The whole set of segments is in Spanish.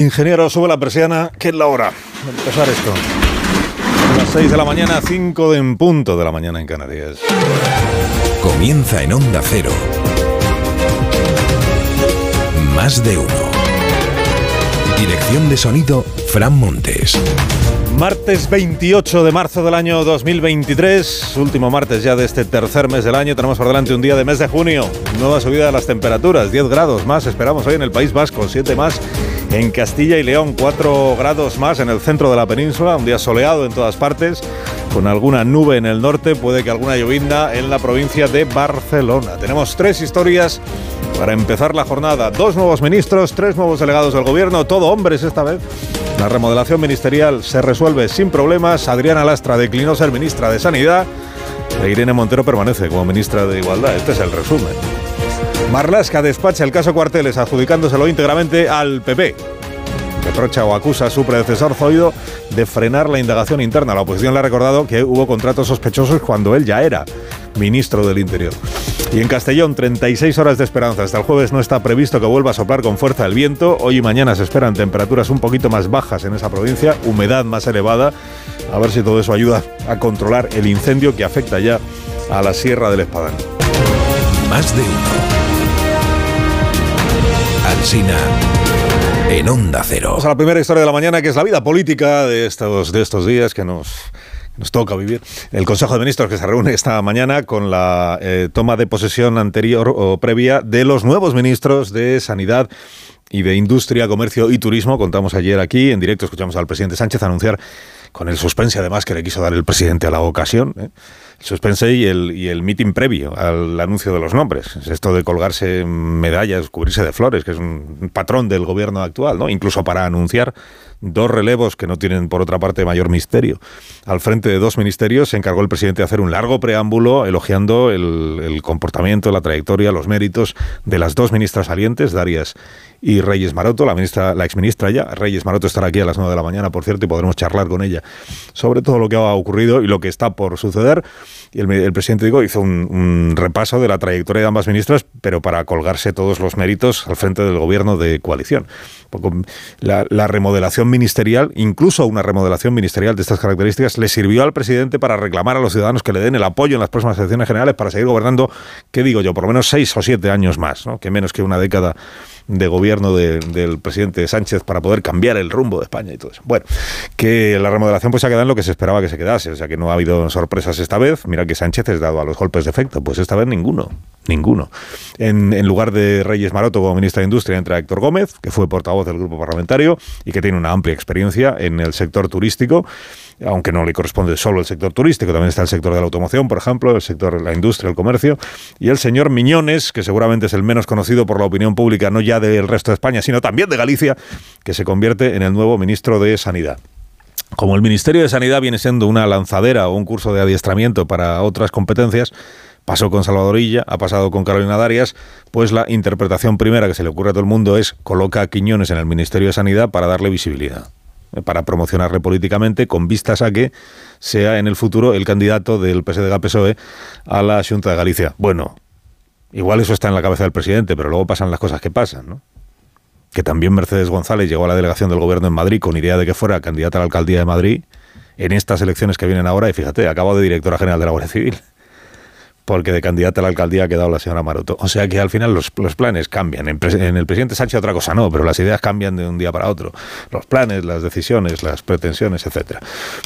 Ingeniero, sube la persiana, que es la hora de empezar esto. A las 6 de la mañana, 5 de en punto de la mañana en Canarias. Comienza en Onda Cero. Más de uno. Dirección de sonido, Fran Montes. Martes 28 de marzo del año 2023, último martes ya de este tercer mes del año, tenemos por delante un día de mes de junio, nueva subida de las temperaturas, 10 grados más, esperamos hoy en el País Vasco, 7 más en Castilla y León, 4 grados más en el centro de la península, un día soleado en todas partes, con alguna nube en el norte, puede que alguna llovinda en la provincia de Barcelona. Tenemos tres historias para empezar la jornada, dos nuevos ministros, tres nuevos delegados del gobierno, todo hombres esta vez. La remodelación ministerial se resuelve sin problemas, Adriana Lastra declinó ser ministra de Sanidad e Irene Montero permanece como ministra de Igualdad. Este es el resumen. Marlasca despacha el caso Cuarteles adjudicándoselo íntegramente al PP. Reprocha o acusa a su predecesor Zoido de frenar la indagación interna. La oposición le ha recordado que hubo contratos sospechosos cuando él ya era ministro del Interior. Y en Castellón, 36 horas de esperanza. Hasta el jueves no está previsto que vuelva a soplar con fuerza el viento. Hoy y mañana se esperan temperaturas un poquito más bajas en esa provincia, humedad más elevada. A ver si todo eso ayuda a controlar el incendio que afecta ya a la Sierra del Espadán. Más de uno. Alsina en Onda Cero. Vamos a la primera historia de la mañana, que es la vida política de estos, de estos días que nos, nos toca vivir. El Consejo de Ministros que se reúne esta mañana con la eh, toma de posesión anterior o previa de los nuevos ministros de Sanidad y de Industria, Comercio y Turismo. Contamos ayer aquí, en directo escuchamos al presidente Sánchez anunciar con el suspense además que le quiso dar el presidente a la ocasión, ¿eh? Suspense y el, y el meeting previo al anuncio de los nombres. Es esto de colgarse medallas, cubrirse de flores, que es un patrón del gobierno actual, ¿no? Incluso para anunciar dos relevos que no tienen, por otra parte, mayor misterio. Al frente de dos ministerios se encargó el presidente de hacer un largo preámbulo elogiando el, el comportamiento, la trayectoria, los méritos de las dos ministras salientes, Darias y Reyes Maroto, la ministra, la exministra ya. Reyes Maroto estará aquí a las 9 de la mañana, por cierto, y podremos charlar con ella sobre todo lo que ha ocurrido y lo que está por suceder. Y el, presidente digo, hizo un, un, repaso de la trayectoria de ambas ministras, pero para colgarse todos los méritos al frente del gobierno de coalición. La, la remodelación ministerial, incluso una remodelación ministerial de estas características, le sirvió al presidente para reclamar a los ciudadanos que le den el apoyo en las próximas elecciones generales para seguir gobernando, ¿qué digo yo? Por lo menos seis o siete años más, ¿no? que menos que una década de gobierno de, del presidente Sánchez para poder cambiar el rumbo de España y todo eso. Bueno, que la remodelación pues ha quedado en lo que se esperaba que se quedase, o sea que no ha habido sorpresas esta vez. Mira que Sánchez es dado a los golpes de efecto, pues esta vez ninguno, ninguno. En, en lugar de Reyes Maroto como ministra de Industria entra Héctor Gómez, que fue portavoz del grupo parlamentario y que tiene una amplia experiencia en el sector turístico aunque no le corresponde solo el sector turístico, también está el sector de la automoción, por ejemplo, el sector de la industria, el comercio, y el señor Miñones, que seguramente es el menos conocido por la opinión pública, no ya del resto de España, sino también de Galicia, que se convierte en el nuevo ministro de Sanidad. Como el Ministerio de Sanidad viene siendo una lanzadera o un curso de adiestramiento para otras competencias, pasó con Salvadorilla, ha pasado con Carolina Darias, pues la interpretación primera que se le ocurre a todo el mundo es coloca a Quiñones en el Ministerio de Sanidad para darle visibilidad para promocionarle políticamente con vistas a que sea en el futuro el candidato del PSDG-PSOE a la Junta de Galicia. Bueno, igual eso está en la cabeza del presidente, pero luego pasan las cosas que pasan, ¿no? Que también Mercedes González llegó a la delegación del gobierno en Madrid con idea de que fuera candidata a la alcaldía de Madrid en estas elecciones que vienen ahora y fíjate, acabo de directora general de la Guardia Civil porque de candidata a la alcaldía ha quedado la señora Maroto. O sea que al final los, los planes cambian. En, el presidente Sánchez otra cosa no, pero las ideas cambian de un día para otro. Los planes, las decisiones, las pretensiones, etcétera.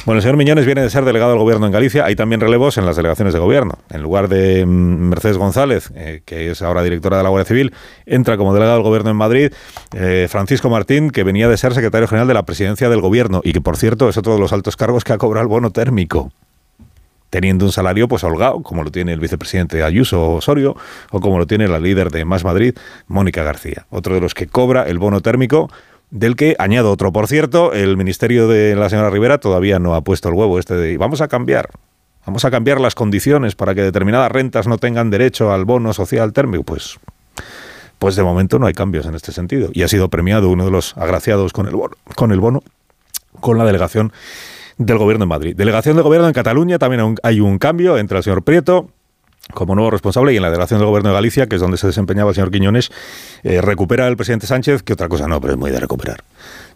Bueno, el señor Miñones viene de ser delegado del gobierno en Galicia. Hay también relevos en las delegaciones de gobierno. En lugar de Mercedes González, eh, que es ahora directora de la Guardia Civil, entra como delegado del gobierno en Madrid eh, Francisco Martín, que venía de ser secretario general de la presidencia del gobierno y que, por cierto, es otro de los altos cargos que ha cobrado el bono térmico teniendo un salario pues holgado, como lo tiene el vicepresidente Ayuso Osorio, o como lo tiene la líder de Más Madrid, Mónica García, otro de los que cobra el bono térmico del que añado otro. Por cierto, el ministerio de la señora Rivera todavía no ha puesto el huevo este de vamos a cambiar. Vamos a cambiar las condiciones para que determinadas rentas no tengan derecho al bono social térmico. Pues, pues de momento no hay cambios en este sentido. Y ha sido premiado uno de los agraciados con el bono, con, el bono, con la delegación del Gobierno en Madrid. Delegación del Gobierno en Cataluña, también hay un cambio entre el señor Prieto como nuevo responsable y en la delegación del Gobierno de Galicia, que es donde se desempeñaba el señor Quiñones, eh, recupera el presidente Sánchez, que otra cosa no, pero es muy de recuperar.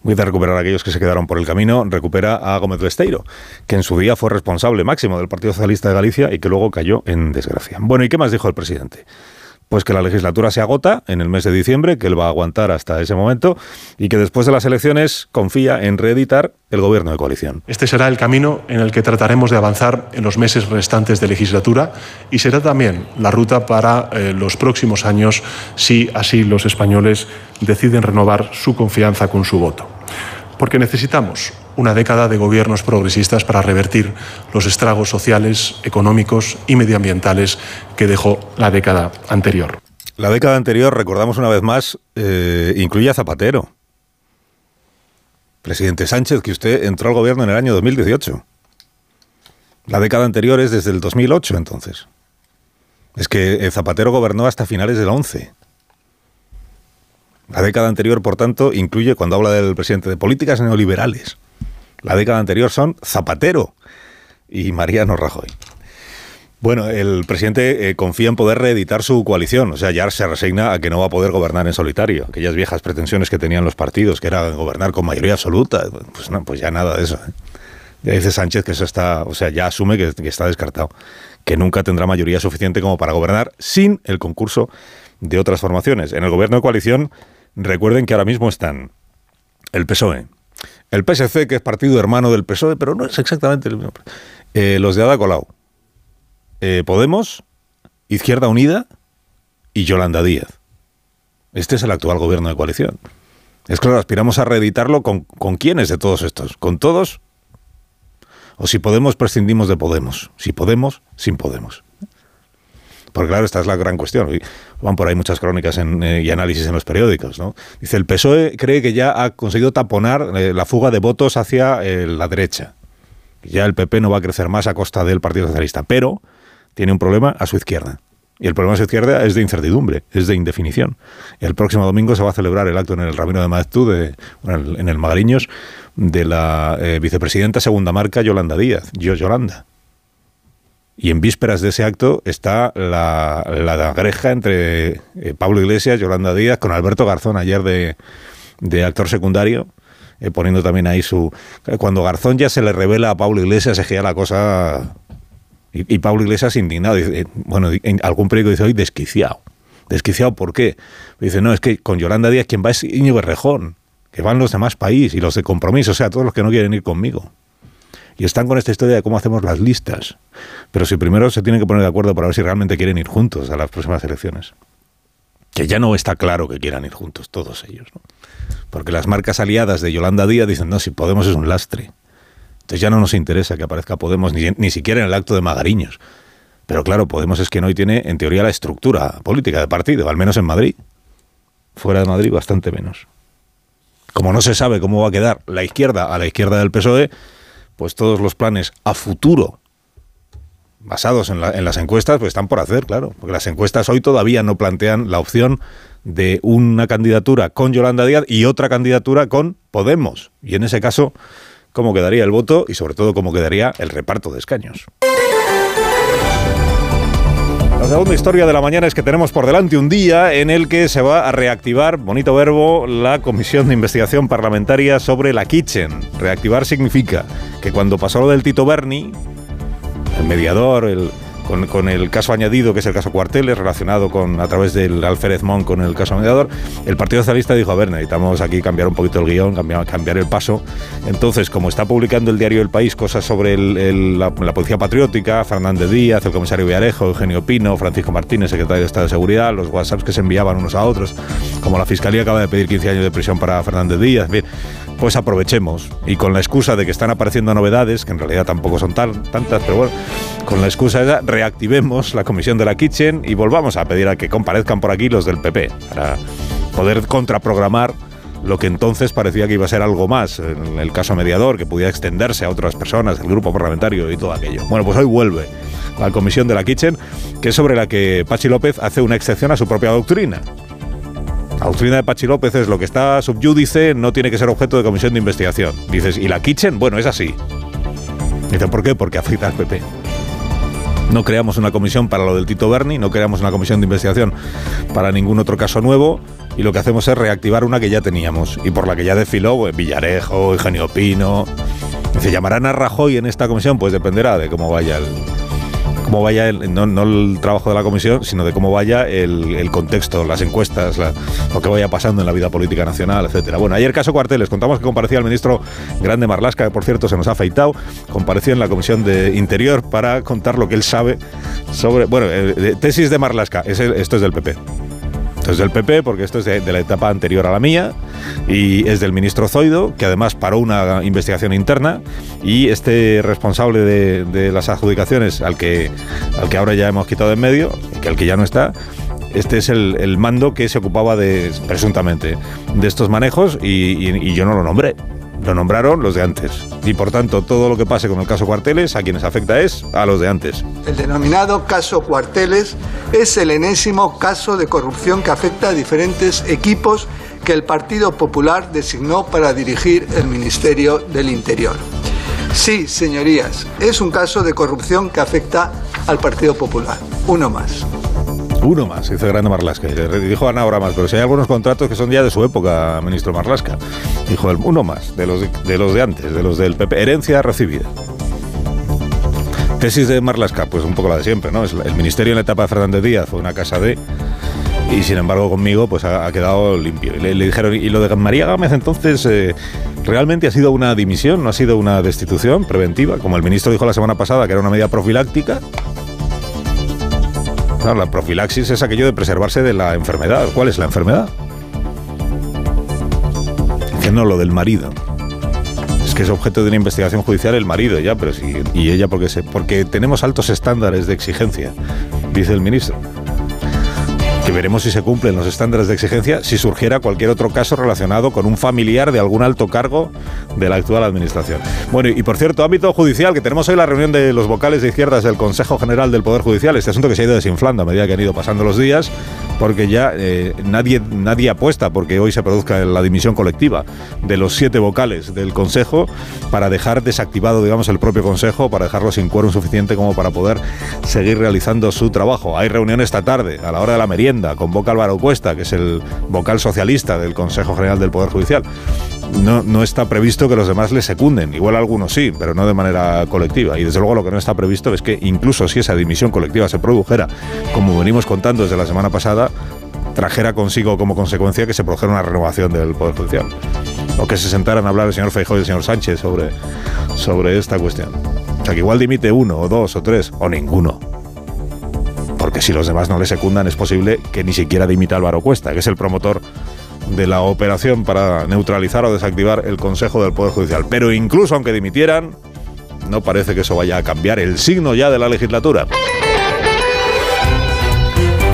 Muy de recuperar a aquellos que se quedaron por el camino, recupera a Gómez Besteiro, que en su día fue responsable máximo del Partido Socialista de Galicia y que luego cayó en desgracia. Bueno, ¿y qué más dijo el presidente? Pues que la legislatura se agota en el mes de diciembre, que él va a aguantar hasta ese momento y que después de las elecciones confía en reeditar el gobierno de coalición. Este será el camino en el que trataremos de avanzar en los meses restantes de legislatura y será también la ruta para eh, los próximos años si así los españoles deciden renovar su confianza con su voto. Porque necesitamos una década de gobiernos progresistas para revertir los estragos sociales, económicos y medioambientales que dejó la década anterior. La década anterior, recordamos una vez más, eh, incluye a Zapatero. Presidente Sánchez, que usted entró al gobierno en el año 2018. La década anterior es desde el 2008, entonces. Es que eh, Zapatero gobernó hasta finales del 11. La década anterior, por tanto, incluye, cuando habla del presidente, de políticas neoliberales. La década anterior son Zapatero y Mariano Rajoy. Bueno, el presidente eh, confía en poder reeditar su coalición, o sea, ya se resigna a que no va a poder gobernar en solitario. Aquellas viejas pretensiones que tenían los partidos, que era gobernar con mayoría absoluta, pues no, pues ya nada de eso. ¿eh? Ya dice Sánchez que eso está, o sea, ya asume que, que está descartado, que nunca tendrá mayoría suficiente como para gobernar sin el concurso de otras formaciones. En el gobierno de coalición, recuerden que ahora mismo están el PSOE, el PSC, que es partido hermano del PSOE, pero no es exactamente el mismo. Eh, los de Ada Colau. Eh, Podemos, Izquierda Unida y Yolanda Díaz. Este es el actual gobierno de coalición. Es claro, aspiramos a reeditarlo con, con quiénes de todos estos. ¿Con todos? O si Podemos, prescindimos de Podemos. Si Podemos, sin Podemos. Porque claro, esta es la gran cuestión. Van por ahí muchas crónicas eh, y análisis en los periódicos. ¿no? Dice, el PSOE cree que ya ha conseguido taponar eh, la fuga de votos hacia eh, la derecha. Ya el PP no va a crecer más a costa del Partido Socialista, pero tiene un problema a su izquierda. Y el problema a su izquierda es de incertidumbre, es de indefinición. El próximo domingo se va a celebrar el acto en el Rabino de Maeztu, de, en el Magariños, de la vicepresidenta segunda marca Yolanda Díaz, yo Yolanda. Y en vísperas de ese acto está la, la entre eh, Pablo Iglesias, Yolanda Díaz, con Alberto Garzón ayer de, de actor secundario, eh, poniendo también ahí su... Cuando Garzón ya se le revela a Pablo Iglesias, se gira la cosa... Y, Pablo Iglesias indignado, dice, bueno, en algún periódico dice hoy desquiciado. ¿Desquiciado por qué? Dice, no, es que con Yolanda Díaz quien va es Íñigo Rejón, que van los demás países y los de compromiso, o sea, todos los que no quieren ir conmigo y están con esta historia de cómo hacemos las listas. Pero si primero se tienen que poner de acuerdo para ver si realmente quieren ir juntos a las próximas elecciones. Que ya no está claro que quieran ir juntos, todos ellos. ¿no? Porque las marcas aliadas de Yolanda Díaz dicen, no, si Podemos es un lastre. Entonces ya no nos interesa que aparezca Podemos, ni, ni siquiera en el acto de Magariños. Pero claro, Podemos es que hoy tiene, en teoría, la estructura política de partido, al menos en Madrid. Fuera de Madrid, bastante menos. Como no se sabe cómo va a quedar la izquierda a la izquierda del PSOE, pues todos los planes a futuro basados en, las encuestas, pues están por hacer, claro, porque las encuestas hoy todavía no plantean la opción de una candidatura con Yolanda Díaz y otra candidatura con Podemos. Y en ese caso, ¿cómo quedaría el voto y sobre todo cómo quedaría el reparto de escaños? Segunda historia de la mañana es que tenemos por delante un día en el que se va a reactivar, bonito verbo, la Comisión de Investigación Parlamentaria sobre la Kitchen. Reactivar significa que cuando pasó lo del Tito Berni, el mediador, el con, el caso añadido, que es el caso Cuarteles, relacionado con a través del Alférez Mon con el caso mediador, el Partido Socialista dijo, a ver, necesitamos aquí cambiar un poquito el guion, cambiar, el paso. Entonces, como está publicando el diario El País cosas sobre la, Policía Patriótica, Fernández Díaz, el comisario Villarejo, Eugenio Pino, Francisco Martínez, secretario de Estado de Seguridad, los WhatsApps que se enviaban unos a otros, como la Fiscalía acaba de pedir 15 años de prisión para Fernández Díaz, bien, pues aprovechemos. Y con la excusa de que están apareciendo novedades, que en realidad tampoco son tan, tantas, pero bueno, con la excusa de reactivemos la comisión de la Kitchen y volvamos a pedir a que comparezcan por aquí los del PP, para poder contraprogramar lo que entonces parecía que iba a ser algo más, en el caso mediador, que pudiera extenderse a otras personas, el grupo parlamentario y todo aquello. Bueno, pues hoy vuelve la comisión de la Kitchen, que es sobre la que Pachi López hace una excepción a su propia doctrina. La doctrina de Pachi López es lo que está subyúdice no tiene que ser objeto de comisión de investigación. Dices, ¿y la Kitchen? Bueno, es así. Dicen, ¿por qué? Porque afecta al PP. No creamos una comisión para lo del Tito Berni, no creamos una comisión de investigación para ningún otro caso nuevo y lo que hacemos es reactivar una que ya teníamos y por la que ya desfiló pues, Villarejo, Eugenio Pino. ¿Se llamarán a Rajoy en esta comisión? Pues dependerá de cómo vaya el, cómo vaya no, el trabajo de la comisión, sino de cómo vaya el, contexto, las encuestas, lo que vaya pasando en la vida política nacional, etcétera. Bueno, ayer caso Cuarteles, contamos que comparecía el ministro Grande Marlasca, que por cierto se nos ha afeitado, compareció en la comisión de Interior para contar lo que él sabe sobre, bueno, eh, tesis de Marlasca, esto es del PP. Es del PP porque esto es de, la etapa anterior a la mía y es del ministro Zoido, que además paró una investigación interna y este responsable de, las adjudicaciones al que, al que ahora ya hemos quitado en medio, que al que ya no está, este es el, mando que se ocupaba de, presuntamente, de estos manejos y yo no lo nombré. Lo nombraron los de antes. Y por tanto, todo lo que pase con el caso Cuarteles, a quienes afecta es a los de antes. El denominado caso Cuarteles es el enésimo caso de corrupción que afecta a diferentes equipos que el Partido Popular designó para dirigir el Ministerio del Interior. Sí, señorías, es un caso de corrupción que afecta al Partido Popular. Uno más. Uno más, dice Grande Marlasca. Dijo Ana ahora más, pero si hay algunos contratos que son ya de su época, ministro Marlasca. Dijo uno más, de los de, los de antes, de los del PP. Herencia recibida. Tesis de Marlasca, pues un poco la de siempre, ¿no? El ministerio en la etapa de Fernández Díaz fue una casa de. Y sin embargo, conmigo, pues ha, quedado limpio. Y le, dijeron, y lo de María Gámez, entonces, eh, ¿realmente ha sido una dimisión? ¿No ha sido una destitución preventiva? Como el ministro dijo la semana pasada, que era una medida profiláctica la profilaxis es aquello de preservarse de la enfermedad. ¿Cuál es la enfermedad? Que no lo del marido. Es que es objeto de una investigación judicial el marido ya, pero sí, y ella porque se, porque tenemos altos estándares de exigencia, dice el ministro que veremos si se cumplen los estándares de exigencia si surgiera cualquier otro caso relacionado con un familiar de algún alto cargo de la actual administración. Bueno, y por cierto, ámbito judicial, que tenemos hoy la reunión de los vocales de izquierdas del Consejo General del Poder Judicial, este asunto que se ha ido desinflando a medida que han ido pasando los días, porque ya eh, nadie, nadie apuesta porque hoy se produzca la dimisión colectiva de los siete vocales del Consejo para dejar desactivado, digamos, el propio Consejo, para dejarlo sin quórum suficiente como para poder seguir realizando su trabajo. Hay reunión esta tarde, a la hora de la merienda, convoca Álvaro Cuesta, que es el vocal socialista del Consejo General del Poder Judicial. No, no está previsto que los demás le secunden, igual algunos sí, pero no de manera colectiva. Y desde luego lo que no está previsto es que incluso si esa dimisión colectiva se produjera, como venimos contando desde la semana pasada, trajera consigo como consecuencia que se produjera una renovación del Poder Judicial. O que se sentaran a hablar el señor Feijóo y el señor Sánchez sobre, sobre esta cuestión. O sea, que igual dimite uno, o dos, o tres, o ninguno. Porque si los demás no le secundan, es posible que ni siquiera dimita Álvaro Cuesta, que es el promotor de la operación para neutralizar o desactivar el Consejo del Poder Judicial. Pero incluso aunque dimitieran, no parece que eso vaya a cambiar el signo ya de la legislatura.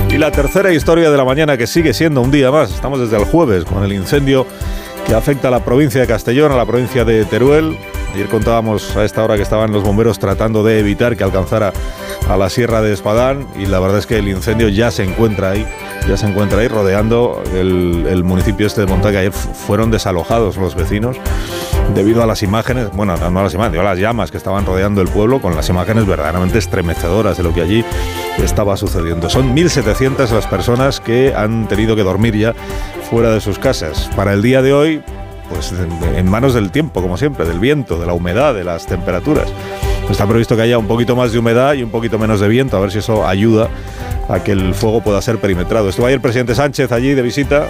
Y la tercera historia de la mañana que sigue siendo un día más, estamos desde el jueves con el incendio que afecta a la provincia de Castellón, a la provincia de Teruel. Ayer contábamos a esta hora que estaban los bomberos tratando de evitar que alcanzara a la sierra de Espadán y la verdad es que el incendio ya se encuentra ahí, ya se encuentra ahí rodeando el, municipio este de Montaña. Ayer fueron desalojados los vecinos debido a las imágenes, bueno, no a las imágenes, a las llamas que estaban rodeando el pueblo con las imágenes verdaderamente estremecedoras de lo que allí estaba sucediendo. Son 1.700 las personas que han tenido que dormir ya fuera de sus casas. Para el día de hoy, pues en manos del tiempo, como siempre, del viento, de la humedad, de las temperaturas. Está previsto que haya un poquito más de humedad y un poquito menos de viento, a ver si eso ayuda a que el fuego pueda ser perimetrado. Estuvo ayer el presidente Sánchez allí de visita.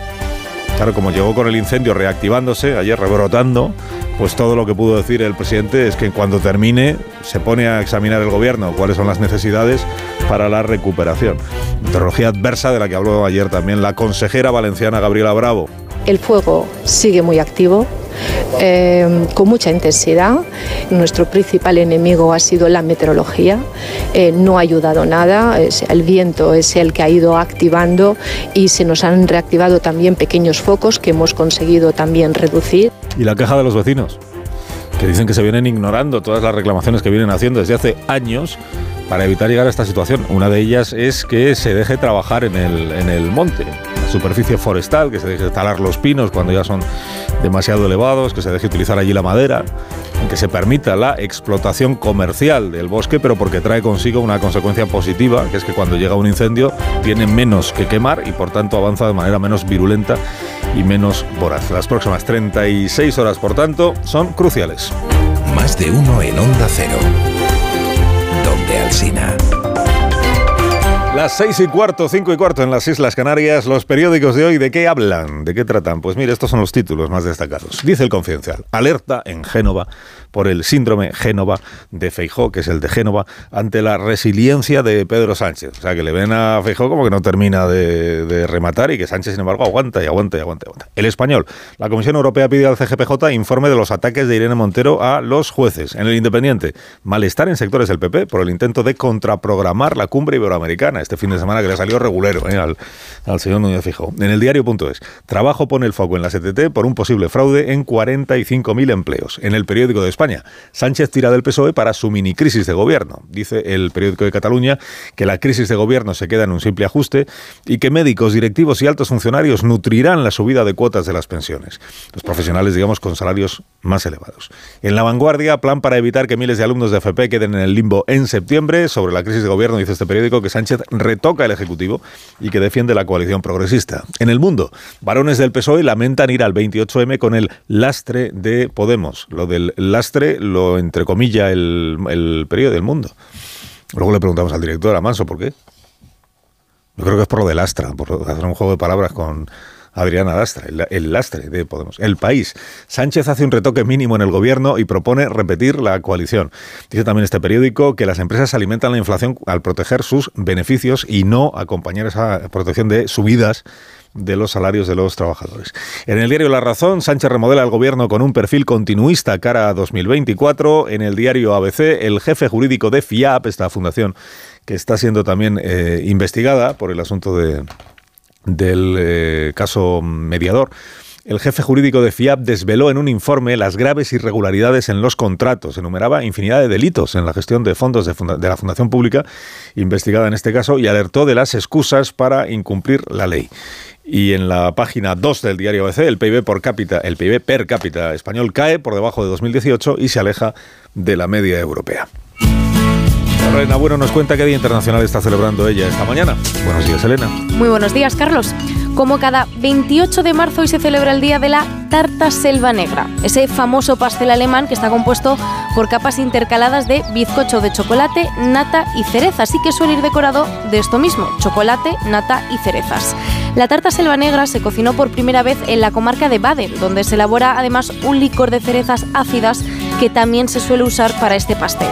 Claro, como llegó con el incendio reactivándose, ayer rebrotando, pues todo lo que pudo decir el presidente es que cuando termine se pone a examinar el gobierno cuáles son las necesidades para la recuperación. Meteorología adversa de la que habló ayer también la consejera valenciana Gabriela Bravo. El fuego sigue muy activo, eh, con mucha intensidad. Nuestro principal enemigo ha sido la meteorología, eh, no ha ayudado nada, el viento es el que ha ido activando y se nos han reactivado también pequeños focos que hemos conseguido también reducir. ¿Y la queja de los vecinos? Que dicen que se vienen ignorando todas las reclamaciones que vienen haciendo desde hace años para evitar llegar a esta situación. Una de ellas es que se deje trabajar en el, en el monte, la superficie forestal, que se deje talar los pinos cuando ya son demasiado elevados, que se deje utilizar allí la madera, que se permita la explotación comercial del bosque, pero porque trae consigo una consecuencia positiva, que es que cuando llega un incendio tiene menos que quemar y por tanto avanza de manera menos virulenta y menos voraz. Las próximas 36 horas, por tanto, son cruciales. Más de uno en Onda Cero. Las seis y cuarto, cinco y cuarto en las Islas Canarias, los periódicos de hoy, ¿de qué hablan? ¿De qué tratan? Pues mire, estos son los títulos más destacados. Dice el Confidencial, alerta en Génova por el síndrome Génova de Feijó, que es el de Génova, ante la resiliencia de Pedro Sánchez. O sea, que le ven a Feijó como que no termina de, rematar y que Sánchez, sin embargo, aguanta y aguanta y aguanta y aguanta. El español, la Comisión Europea pide al CGPJ informe de los ataques de Irene Montero a los jueces. En el Independiente, malestar en sectores del PP por el intento de contraprogramar la cumbre iberoamericana este fin de semana que le salió regulero eh, al, señor Núñez Fijo. En el diario.es, trabajo pone el foco en la STT por un posible fraude en 45.000 empleos. En el periódico de España, Sánchez tira del PSOE para su mini crisis de gobierno. Dice el periódico de Cataluña que la crisis de gobierno se queda en un simple ajuste y que médicos, directivos y altos funcionarios nutrirán la subida de cuotas de las pensiones. Los profesionales, digamos, con salarios más elevados. En la vanguardia, plan para evitar que miles de alumnos de FP queden en el limbo en septiembre. Sobre la crisis de gobierno, dice este periódico que Sánchez retoca el Ejecutivo y que defiende la coalición progresista. En el mundo, varones del PSOE lamentan ir al 28M con el lastre de Podemos. Lo del lastre lo entrecomilla el, el periódico del mundo. Luego le preguntamos al director, a Manso, ¿por qué? Yo creo que es por lo del Astra, por hacer un juego de palabras con Adriana Dastra, el, lastre de Podemos. El país. Sánchez hace un retoque mínimo en el gobierno y propone repetir la coalición. Dice también este periódico que las empresas alimentan la inflación al proteger sus beneficios y no acompañar esa protección de subidas de los salarios de los trabajadores. En el diario La Razón, Sánchez remodela el gobierno con un perfil continuista cara a 2024. En el diario ABC, el jefe jurídico de FIAP, esta fundación que está siendo también eh, investigada por el asunto de, del eh, caso mediador. El jefe jurídico de FIAP desveló en un informe las graves irregularidades en los contratos. Enumeraba infinidad de delitos en la gestión de fondos de, la Fundación Pública, investigada en este caso, y alertó de las excusas para incumplir la ley. Y en la página 2 del diario ABC, el PIB, por cápita, el PIB per cápita español cae por debajo de 2018 y se aleja de la media europea. Elena Bueno nos cuenta qué Día Internacional está celebrando ella esta mañana. Buenos días, Elena. Muy buenos días, Carlos. Como cada 28 de marzo hoy se celebra el Día de la Tarta Selva Negra, ese famoso pastel alemán que está compuesto por capas intercaladas de bizcocho de chocolate, nata y cereza, así que suele ir decorado de esto mismo, chocolate, nata y cerezas. La tarta selva negra se cocinó por primera vez en la comarca de Baden, donde se elabora además un licor de cerezas ácidas que también se suele usar para este pastel.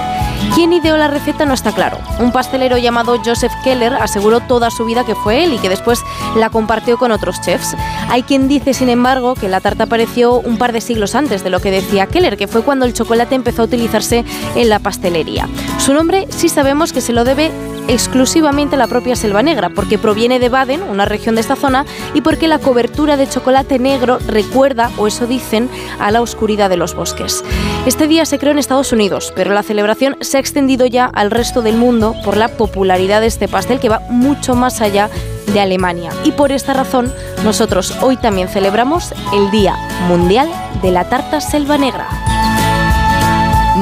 ¿Quién ideó la receta no está claro? Un pastelero llamado Joseph Keller aseguró toda su vida que fue él y que después la compartió con otros chefs. Hay quien dice, sin embargo, que la tarta apareció un par de siglos antes de lo que decía Keller, que fue cuando el chocolate empezó a utilizarse en la pastelería. Su nombre sí sabemos que se lo debe exclusivamente la propia Selva Negra, porque proviene de Baden, una región de esta zona, y porque la cobertura de chocolate negro recuerda, o eso dicen, a la oscuridad de los bosques. Este día se creó en Estados Unidos, pero la celebración se ha extendido ya al resto del mundo por la popularidad de este pastel que va mucho más allá de Alemania. Y por esta razón, nosotros hoy también celebramos el Día Mundial de la Tarta Selva Negra.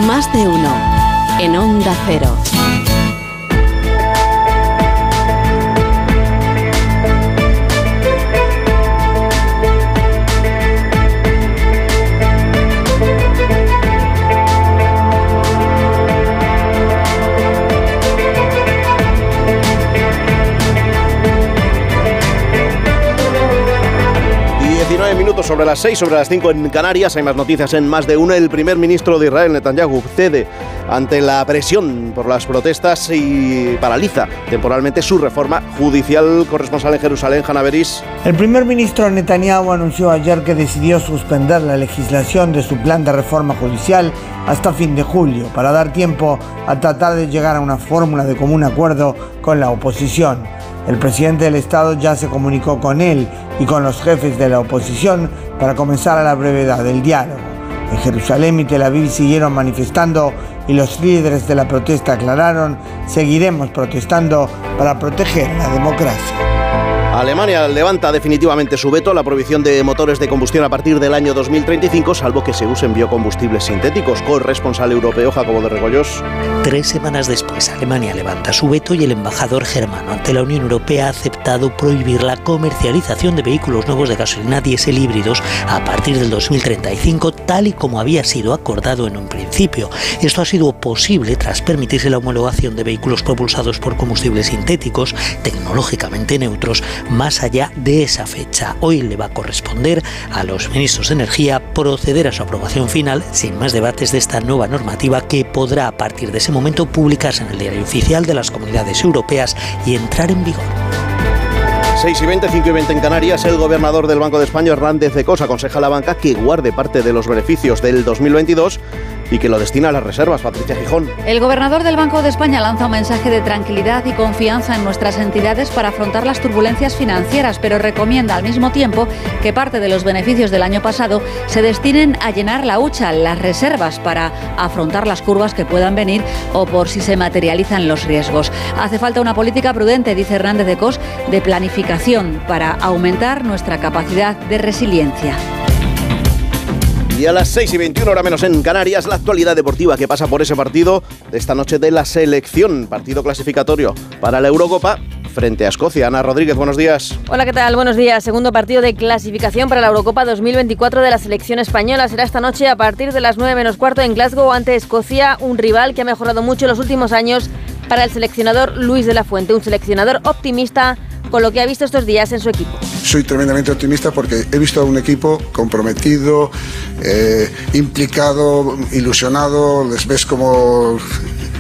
Más de uno en Onda Cero. Sobre las 6, sobre las 5 en Canarias. Hay más noticias en más de uno. El primer ministro de Israel, Netanyahu, cede ante la presión por las protestas y paraliza temporalmente su reforma judicial. Corresponsal en Jerusalén, Hanna Beris. El primer ministro Netanyahu anunció ayer que decidió suspender la legislación de su plan de reforma judicial hasta fin de julio para dar tiempo a tratar de llegar a una fórmula de común acuerdo con la oposición. El presidente del Estado ya se comunicó con él y con los jefes de la oposición para comenzar a la brevedad del diálogo. En Jerusalén y Tel Aviv siguieron manifestando y los líderes de la protesta aclararon, seguiremos protestando para proteger la democracia. Alemania levanta definitivamente su veto a la prohibición de motores de combustión a partir del año 2035, salvo que se usen biocombustibles sintéticos. Corresponsal europeo Jacobo de Regoyos. Tres semanas después, Alemania levanta su veto y el embajador germano ante la Unión Europea ha aceptado prohibir la comercialización de vehículos nuevos de gasolina diésel híbridos a partir del 2035, tal y como había sido acordado en un principio. Esto ha sido posible tras permitirse la homologación de vehículos propulsados por combustibles sintéticos, tecnológicamente neutros, más allá de esa fecha. Hoy le va a corresponder a los ministros de Energía proceder a su aprobación final sin más debates de esta nueva normativa que podrá a partir de ese momento publicarse en el diario oficial de las comunidades europeas y entrar en vigor. 6 y 20, 5 y 20 en Canarias, el gobernador del Banco de España, Hernández de Cos, aconseja a la banca que guarde parte de los beneficios del 2022 y que lo destina a las reservas. Patricia Gijón. El gobernador del Banco de España lanza un mensaje de tranquilidad y confianza en nuestras entidades para afrontar las turbulencias financieras, pero recomienda al mismo tiempo que parte de los beneficios del año pasado se destinen a llenar la hucha, las reservas, para afrontar las curvas que puedan venir o por si se materializan los riesgos. Hace falta una política prudente, dice Hernández de Cos, de planificación para aumentar nuestra capacidad de resiliencia. Y a las 6 y 21 hora menos en Canarias, la actualidad deportiva que pasa por ese partido de esta noche de la selección, partido clasificatorio para la Eurocopa frente a Escocia. Ana Rodríguez, buenos días. Hola, ¿qué tal? Buenos días. Segundo partido de clasificación para la Eurocopa 2024 de la selección española. Será esta noche a partir de las 9 menos cuarto en Glasgow ante Escocia, un rival que ha mejorado mucho en los últimos años para el seleccionador Luis de la Fuente, un seleccionador optimista con lo que ha visto estos días en su equipo. Soy tremendamente optimista porque he visto a un equipo comprometido, eh, implicado, ilusionado, les ves cómo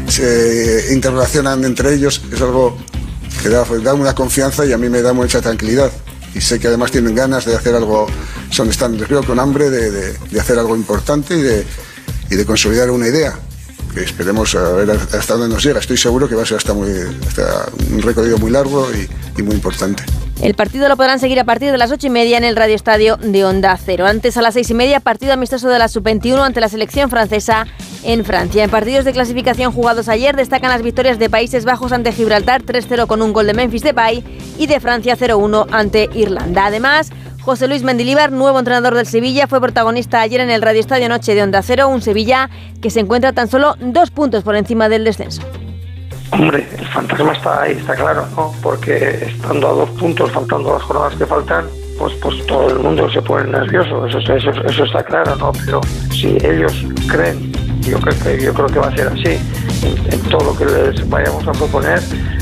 se interrelacionan entre ellos, es algo que da, da una confianza y a mí me da mucha tranquilidad. Y sé que además tienen ganas de hacer algo, son, están, veo con hambre de, de, de hacer algo importante y de, y de consolidar una idea esperemos a ver hasta dónde nos llega. Estoy seguro que va a ser hasta, muy, hasta un recorrido muy largo y, muy importante. El partido lo podrán seguir a partir de las ocho y media en el Radio Estadio de Onda Cero. Antes a las seis y media, partido amistoso de la Sub-21 ante la selección francesa en Francia. En partidos de clasificación jugados ayer destacan las victorias de Países Bajos ante Gibraltar 3-0 con un gol de Memphis Depay y de Francia 0-1 ante Irlanda. Además, José Luis Mendilíbar, nuevo entrenador del Sevilla, fue protagonista ayer en el Radio Estadio Noche de Onda Cero, un Sevilla que se encuentra tan solo dos puntos por encima del descenso. Hombre, el fantasma está ahí, está claro, ¿no? Porque estando a dos puntos, faltando las jornadas que faltan, pues, pues todo el mundo se pone nervioso, eso, eso, eso está claro, ¿no? Pero si ellos creen, yo creo que, yo creo que va a ser así, en, en todo lo que les vayamos a proponer,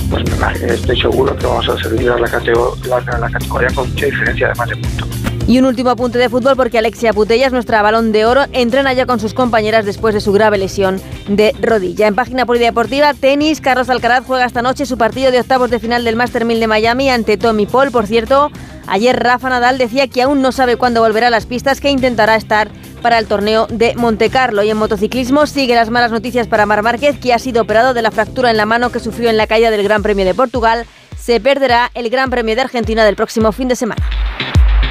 pues estoy seguro que vamos a servir a la, categoría, la, categoría con mucha diferencia de más de puntos. Y un último apunte de fútbol porque Alexia Putellas, nuestra balón de oro, entrena ya con sus compañeras después de su grave lesión de rodilla. En página polideportiva, tenis, Carlos Alcaraz juega esta noche su partido de octavos de final del Master 1000 de Miami ante Tommy Paul. Por cierto, ayer Rafa Nadal decía que aún no sabe cuándo volverá a las pistas, que intentará estar para el torneo de Montecarlo. Y en motociclismo sigue las malas noticias para Mar Márquez, que ha sido operado de la fractura en la mano que sufrió en la caída del Gran Premio de Portugal. Se perderá el Gran Premio de Argentina del próximo fin de semana.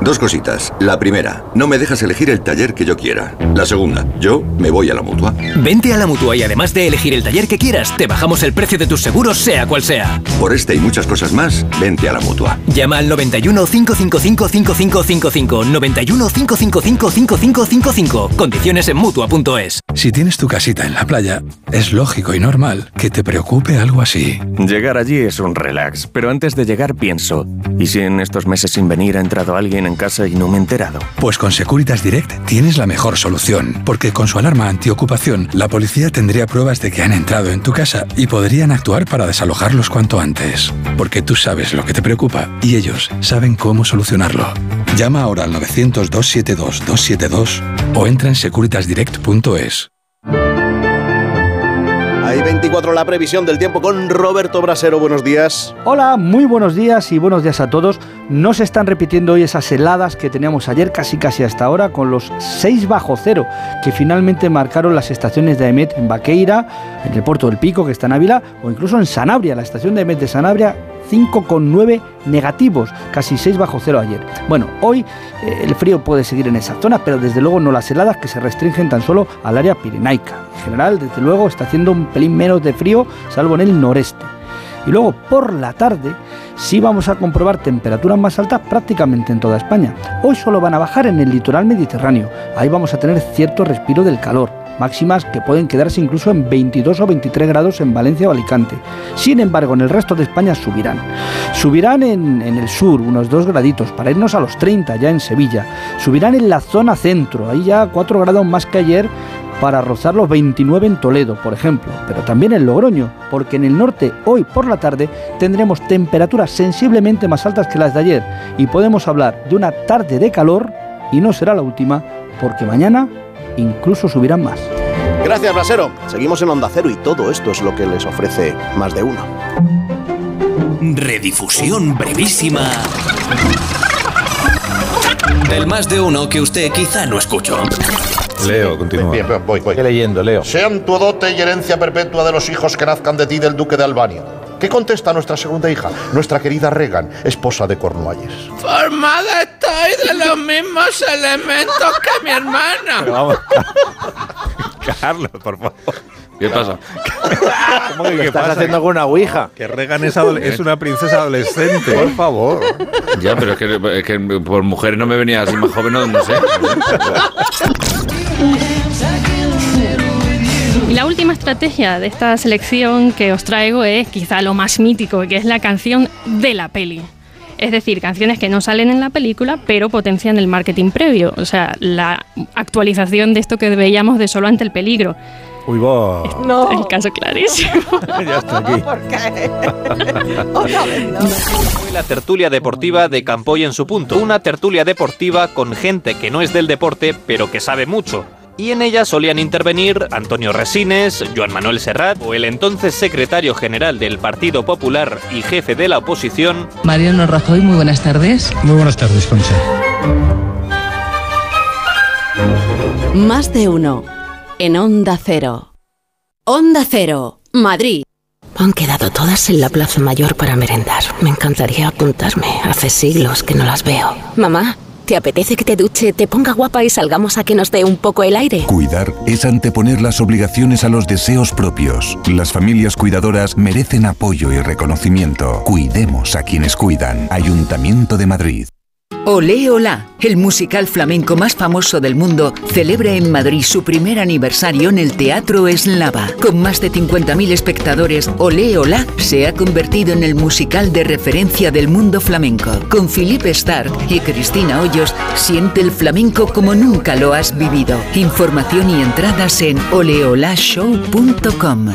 Dos cositas. La primera, no me dejas elegir el taller que yo quiera. La segunda, yo me voy a la mutua. Vente a la mutua y además de elegir el taller que quieras, te bajamos el precio de tus seguros, sea cual sea. Por este y muchas cosas más, vente a la mutua. Llama al 91 555 5555. 91 555 5555. Condiciones en mutua.es. Si tienes tu casita en la playa, es lógico y normal que te preocupe algo así. Llegar allí es un relax, pero antes de llegar pienso, ¿y si en estos meses sin venir ha entrado alguien en casa y no me he enterado? Pues con Securitas Direct tienes la mejor solución, porque con su alarma antiocupación, la policía tendría pruebas de que han entrado en tu casa y podrían actuar para desalojarlos cuanto antes. Porque tú sabes lo que te preocupa y ellos saben cómo solucionarlo. Llama ahora al 900-272-272 o entra en securitasdirect.es. Hay 24 la previsión del tiempo con Roberto Brasero. Buenos días. Hola, muy buenos días y buenos días a todos. No se están repitiendo hoy esas heladas que teníamos ayer casi casi hasta ahora con los 6 bajo cero que finalmente marcaron las estaciones de Aemet en Baqueira, en el puerto del Pico que está en Ávila o incluso en Sanabria, la estación de Aemet de Sanabria 5,9 negativos, casi 6 bajo cero ayer. Bueno, hoy eh, el frío puede seguir en esa zona, pero desde luego no las heladas que se restringen tan solo al área pirenaica. En general, desde luego, está haciendo un pelín menos de frío, salvo en el noreste. Y luego por la tarde sí vamos a comprobar temperaturas más altas prácticamente en toda España. Hoy solo van a bajar en el litoral mediterráneo. Ahí vamos a tener cierto respiro del calor. Máximas que pueden quedarse incluso en 22 o 23 grados en Valencia o Alicante. Sin embargo, en el resto de España subirán. Subirán en, el sur unos 2 graditos para irnos a los 30 ya en Sevilla. Subirán en la zona centro, ahí ya 4 grados más que ayer para rozar los 29 en Toledo, por ejemplo, pero también en Logroño, porque en el norte hoy por la tarde tendremos temperaturas sensiblemente más altas que las de ayer y podemos hablar de una tarde de calor y no será la última, porque mañana incluso subirán más. Gracias, Brasero. Seguimos en Onda Cero y todo esto es lo que les ofrece más de uno. Redifusión brevísima del más de uno que usted quizá no escuchó. Leo, continúa. Bien, bien, voy, voy. leyendo, Leo. Sean tu dote y herencia perpetua de los hijos que nazcan de ti del duque de Albania. ¿Qué contesta nuestra segunda hija, nuestra querida Regan, esposa de Cornualles? Formada estoy de los mismos elementos que mi hermana. Pero vamos. Carlos, por favor. ¿Qué pasa? ¿Cómo que Lo qué estás pasa? haciendo con una ouija. Que Regan es, es una princesa adolescente, por favor. Ya, pero es que, es que por mujeres no me venía así más joven, no, no sé. la última estrategia de esta selección que os traigo es quizá lo más mítico, que es la canción de la peli. Es decir, canciones que no salen en la película, pero potencian el marketing previo. O sea, la actualización de esto que veíamos de solo ante el peligro. Uy, va. No. El caso clarísimo. ya está aquí. Fue la tertulia deportiva de Campoy en su punto. Una tertulia deportiva con gente que no es del deporte, pero que sabe mucho. Y en ella solían intervenir Antonio Resines, Joan Manuel Serrat o el entonces secretario general del Partido Popular y jefe de la oposición, Mariano Rajoy, muy buenas tardes. Muy buenas tardes, Concha. Más de uno. En Onda Cero. Onda Cero. Madrid. Han quedado todas en la Plaza Mayor para merendar. Me encantaría apuntarme. Hace siglos que no las veo. Mamá, ¿te apetece que te duche, te ponga guapa y salgamos a que nos dé un poco el aire? Cuidar es anteponer las obligaciones a los deseos propios. Las familias cuidadoras merecen apoyo y reconocimiento. Cuidemos a quienes cuidan. Ayuntamiento de Madrid. Olé Olá, el musical flamenco más famoso del mundo, celebra en Madrid su primer aniversario en el Teatro Eslava. Con más de 50.000 espectadores, Olé Olá se ha convertido en el musical de referencia del mundo flamenco. Con Philippe Stark y Cristina Hoyos, siente el flamenco como nunca lo has vivido. Información y entradas en oleolashow.com.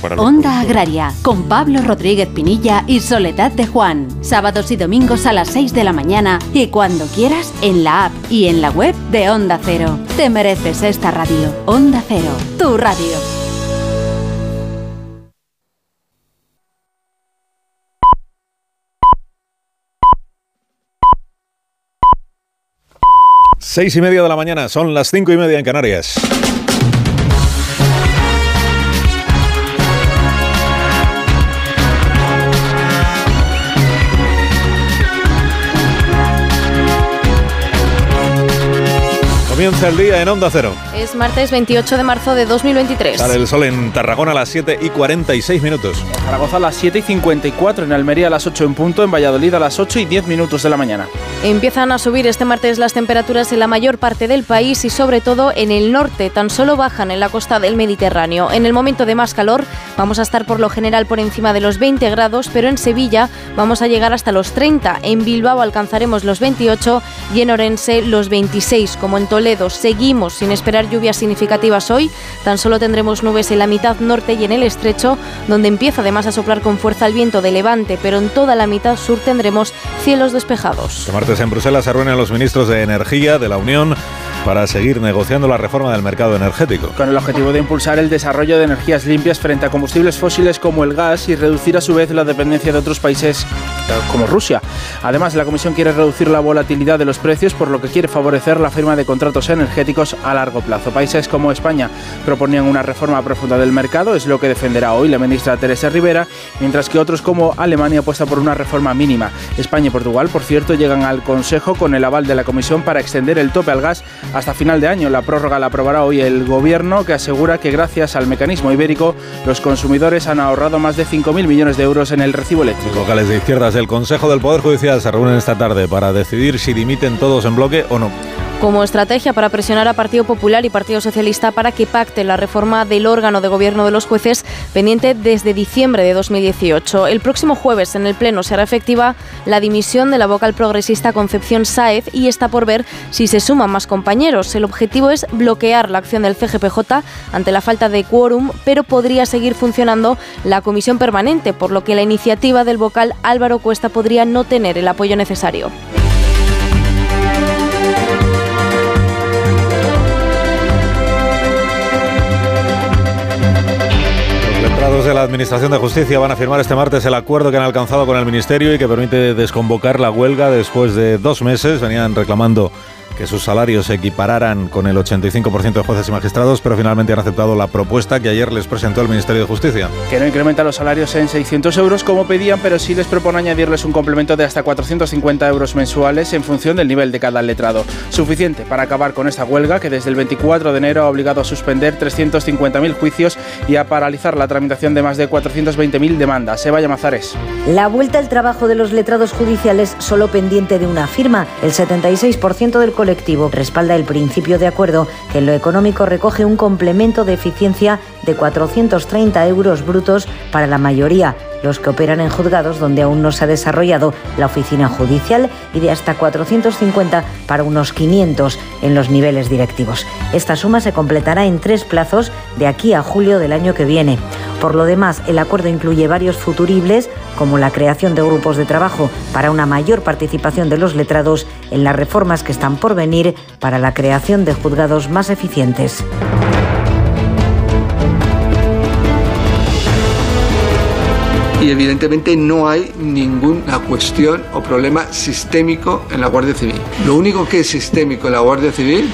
para los Onda Agraria, con Pablo Rodríguez Pinilla y Soledad de Juan. Sábados y domingos a las 6 de la mañana y cuando quieras en la app y en la web de Onda Cero. Te mereces esta radio. Onda Cero, tu radio. Seis y media de la mañana, son las cinco y media en Canarias. Comienza el día en Onda Cero. Es martes 28 de marzo de 2023. Sale el sol en Tarragona a las 7 y 46 minutos. Zaragoza a las 7 y 54, en Almería a las 8 en punto, en Valladolid a las 8 y 10 minutos de la mañana. Empiezan a subir este martes las temperaturas en la mayor parte del país y sobre todo en el norte. Tan solo bajan en la costa del Mediterráneo. En el momento de más calor vamos a estar por lo general por encima de los 20 grados, pero en Sevilla vamos a llegar hasta los 30. En Bilbao alcanzaremos los 28 y en Orense los 26. Como en Toledo seguimos sin esperar lluvias significativas hoy, tan solo tendremos nubes en la mitad norte y en el estrecho, donde empieza además a soplar con fuerza el viento de levante, pero en toda la mitad sur tendremos cielos despejados. Este martes en Bruselas se reúnen los ministros de Energía de la Unión para seguir negociando la reforma del mercado energético. Con el objetivo de impulsar el desarrollo de energías limpias frente a combustibles fósiles como el gas y reducir a su vez la dependencia de otros países eh, como Rusia. Además, la Comisión quiere reducir la volatilidad de los precios, por lo que quiere favorecer la firma de contratos energéticos a largo plazo. Países como España proponían una reforma profunda del mercado, es lo que defenderá hoy la ministra Teresa Rivera, mientras que otros como Alemania apuesta por una reforma mínima. España y Portugal, por cierto, llegan al Consejo con el aval de la Comisión para extender el tope al gas hasta final de año. La prórroga la aprobará hoy el Gobierno, que asegura que gracias al mecanismo ibérico los consumidores han ahorrado más de 5.000 millones de euros en el recibo eléctrico. Locales de izquierdas del Consejo del Poder Judicial se reúnen esta tarde para decidir si dimiten todos en bloque o no. Como estrategia para presionar a Partido Popular y Partido Socialista para que pacten la reforma del órgano de gobierno de los jueces pendiente desde diciembre de 2018. El próximo jueves en el Pleno será efectiva la dimisión de la vocal progresista Concepción Sáez y está por ver si se suman más compañeros. El objetivo es bloquear la acción del CGPJ ante la falta de quórum, pero podría seguir funcionando la comisión permanente, por lo que la iniciativa del vocal Álvaro Cuesta podría no tener el apoyo necesario. Los letrados de la Administración de Justicia van a firmar este martes el acuerdo que han alcanzado con el Ministerio y que permite desconvocar la huelga después de dos meses. Venían reclamando que sus salarios se equipararan con el 85% de jueces y magistrados, pero finalmente han aceptado la propuesta que ayer les presentó el Ministerio de Justicia. Que no incrementa los salarios en 600 euros como pedían, pero sí les propone añadirles un complemento de hasta 450 euros mensuales en función del nivel de cada letrado. Suficiente para acabar con esta huelga que desde el 24 de enero ha obligado a suspender 350.000 juicios y a paralizar la tramitación de más de 420.000 demandas. Eva Llamazares. La vuelta al trabajo de los letrados judiciales solo pendiente de una firma. El 76% del colectivo respalda el principio de acuerdo que en lo económico recoge un complemento de eficiencia de 430 euros brutos para la mayoría los que operan en juzgados donde aún no se ha desarrollado la oficina judicial y de hasta 450 para unos 500 en los niveles directivos. Esta suma se completará en tres plazos de aquí a julio del año que viene. Por lo demás, el acuerdo incluye varios futuribles como la creación de grupos de trabajo para una mayor participación de los letrados en las reformas que están por venir para la creación de juzgados más eficientes. Y evidentemente no hay ninguna cuestión o problema sistémico en la Guardia Civil. Lo único que es sistémico en la Guardia Civil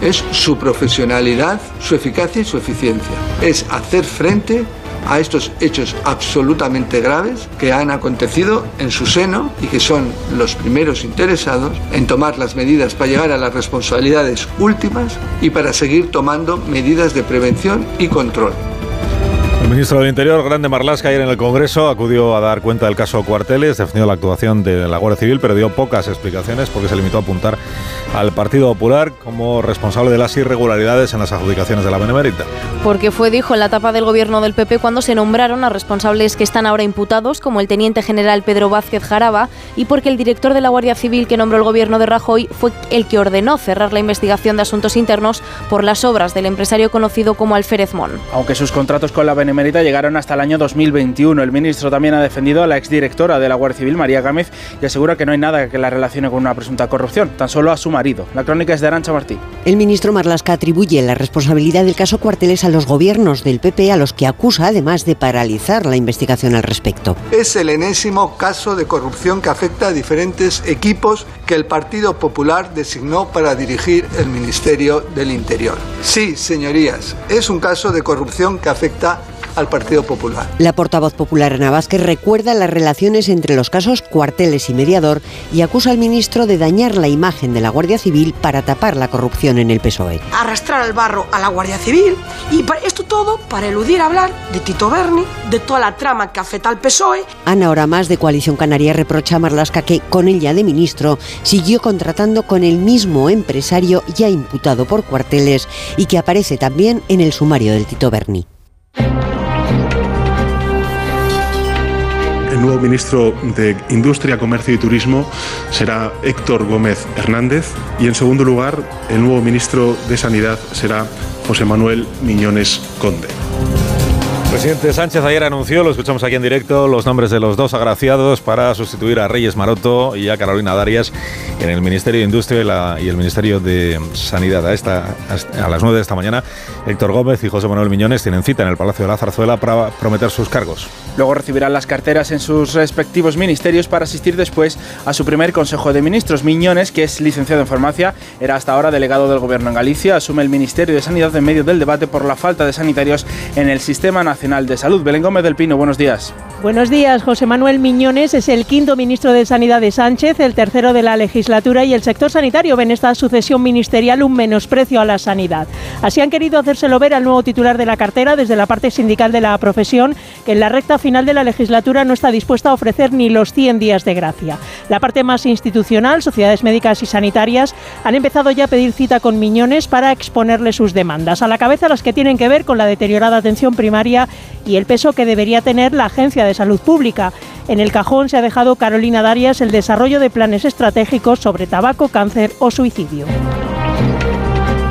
es su profesionalidad, su eficacia y su eficiencia. Es hacer frente a estos hechos absolutamente graves que han acontecido en su seno y que son los primeros interesados en tomar las medidas para llegar a las responsabilidades últimas y para seguir tomando medidas de prevención y control. El ministro del Interior, Grande Marlasca, ayer en el Congreso acudió a dar cuenta del caso Cuarteles, defendió la actuación de la Guardia Civil, pero dio pocas explicaciones porque se limitó a apuntar al Partido Popular como responsable de las irregularidades en las adjudicaciones de la Benemérita. Porque fue, dijo, en la etapa del gobierno del PP cuando se nombraron a responsables que están ahora imputados, como el teniente general Pedro Vázquez Jaraba, y porque el director de la Guardia Civil que nombró el gobierno de Rajoy fue el que ordenó cerrar la investigación de asuntos internos por las obras del empresario conocido como Alférez Mon. Aunque sus contratos con la Benemérita llegaron hasta el año 2021. El ministro también ha defendido a la exdirectora de la Guardia Civil, María Gámez, y asegura que no hay nada que la relacione con una presunta corrupción, tan solo a su marido. La crónica es de Arancha Martí. El ministro Marlasca atribuye la responsabilidad del caso Cuarteles a los gobiernos del PP, a los que acusa además de paralizar la investigación al respecto. Es el enésimo caso de corrupción que afecta a diferentes equipos que el Partido Popular designó para dirigir el Ministerio del Interior. Sí, señorías, es un caso de corrupción que afecta al Partido Popular. La portavoz popular Ana Vázquez recuerda las relaciones entre los casos Cuarteles y Mediador y acusa al ministro de dañar la imagen de la Guardia Civil para tapar la corrupción en el PSOE. Arrastrar al barro a la Guardia Civil y esto todo para eludir hablar de Tito Berni, de toda la trama que afecta al PSOE. Ana Hora Más de Coalición Canaria reprocha a Marlasca que, con ella de ministro, siguió contratando con el mismo empresario ya imputado por Cuarteles y que aparece también en el sumario del Tito Berni. Nuevo ministro de Industria, Comercio y Turismo será Héctor Gómez Hernández y en segundo lugar el nuevo ministro de Sanidad será José Manuel Miñones Conde. El presidente Sánchez ayer anunció, lo escuchamos aquí en directo, los nombres de los dos agraciados para sustituir a Reyes Maroto y a Carolina Darias en el Ministerio de Industria y, el Ministerio de Sanidad. A, esta, a las 9 de esta mañana, Héctor Gómez y José Manuel Miñones tienen cita en el Palacio de la Zarzuela para prometer sus cargos. Luego recibirán las carteras en sus respectivos ministerios para asistir después a su primer Consejo de Ministros. Miñones, que es licenciado en farmacia, era hasta ahora delegado del Gobierno en Galicia, asume el Ministerio de Sanidad en medio del debate por la falta de sanitarios en el Sistema Nacional de Salud. Belén Gómez del Pino, buenos días. Buenos días. José Manuel Miñones es el quinto ministro de Sanidad de Sánchez, el tercero de la legislatura y el sector sanitario ve en esta sucesión ministerial un menosprecio a la sanidad. Así han querido hacérselo ver al nuevo titular de la cartera desde la parte sindical de la profesión, que en la recta final de la legislatura no está dispuesta a ofrecer ni los 100 días de gracia. La parte más institucional, sociedades médicas y sanitarias, han empezado ya a pedir cita con Miñones para exponerle sus demandas. A la cabeza las que tienen que ver con la deteriorada atención primaria y el peso que debería tener la Agencia de Salud Pública. En el cajón se ha dejado Carolina Darias el desarrollo de planes estratégicos sobre tabaco, cáncer o suicidio.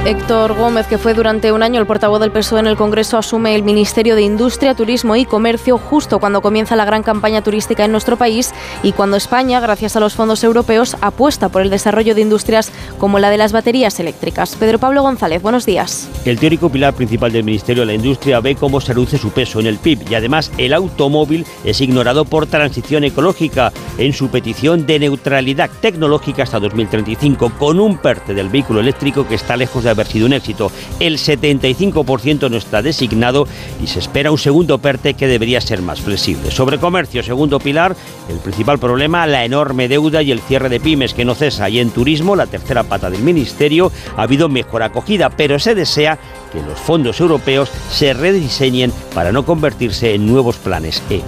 Héctor Gómez, que fue durante un año el portavoz del PSOE en el Congreso, asume el Ministerio de Industria, Turismo y Comercio justo cuando comienza la gran campaña turística en nuestro país y cuando España, gracias a los fondos europeos, apuesta por el desarrollo de industrias como la de las baterías eléctricas. Pedro Pablo González, buenos días. El teórico pilar principal del Ministerio de la Industria ve cómo se reduce su peso en el PIB y además el automóvil es ignorado por transición ecológica en su petición de neutralidad tecnológica hasta 2035 con un PERTE del vehículo eléctrico que está lejos de haber sido un éxito. El 75% no está designado y se espera un segundo PERTE que debería ser más flexible. Sobre comercio, segundo pilar, el principal problema, la enorme deuda y el cierre de pymes que no cesa. Y en turismo, la tercera pata del Ministerio, ha habido mejor acogida, pero se desea que los fondos europeos se rediseñen para no convertirse en nuevos planes E.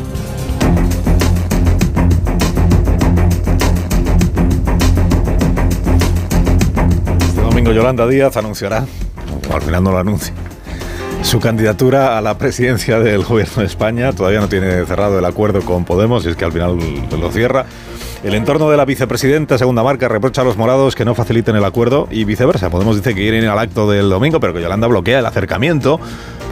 Yolanda Díaz anunciará, o al final no lo anuncia, su candidatura a la presidencia del gobierno de España. Todavía no tiene cerrado el acuerdo con Podemos y es que al final lo cierra. El entorno de la vicepresidenta, segunda marca, reprocha a los morados que no faciliten el acuerdo y viceversa. Podemos decir que quieren ir al acto del domingo, pero que Yolanda bloquea el acercamiento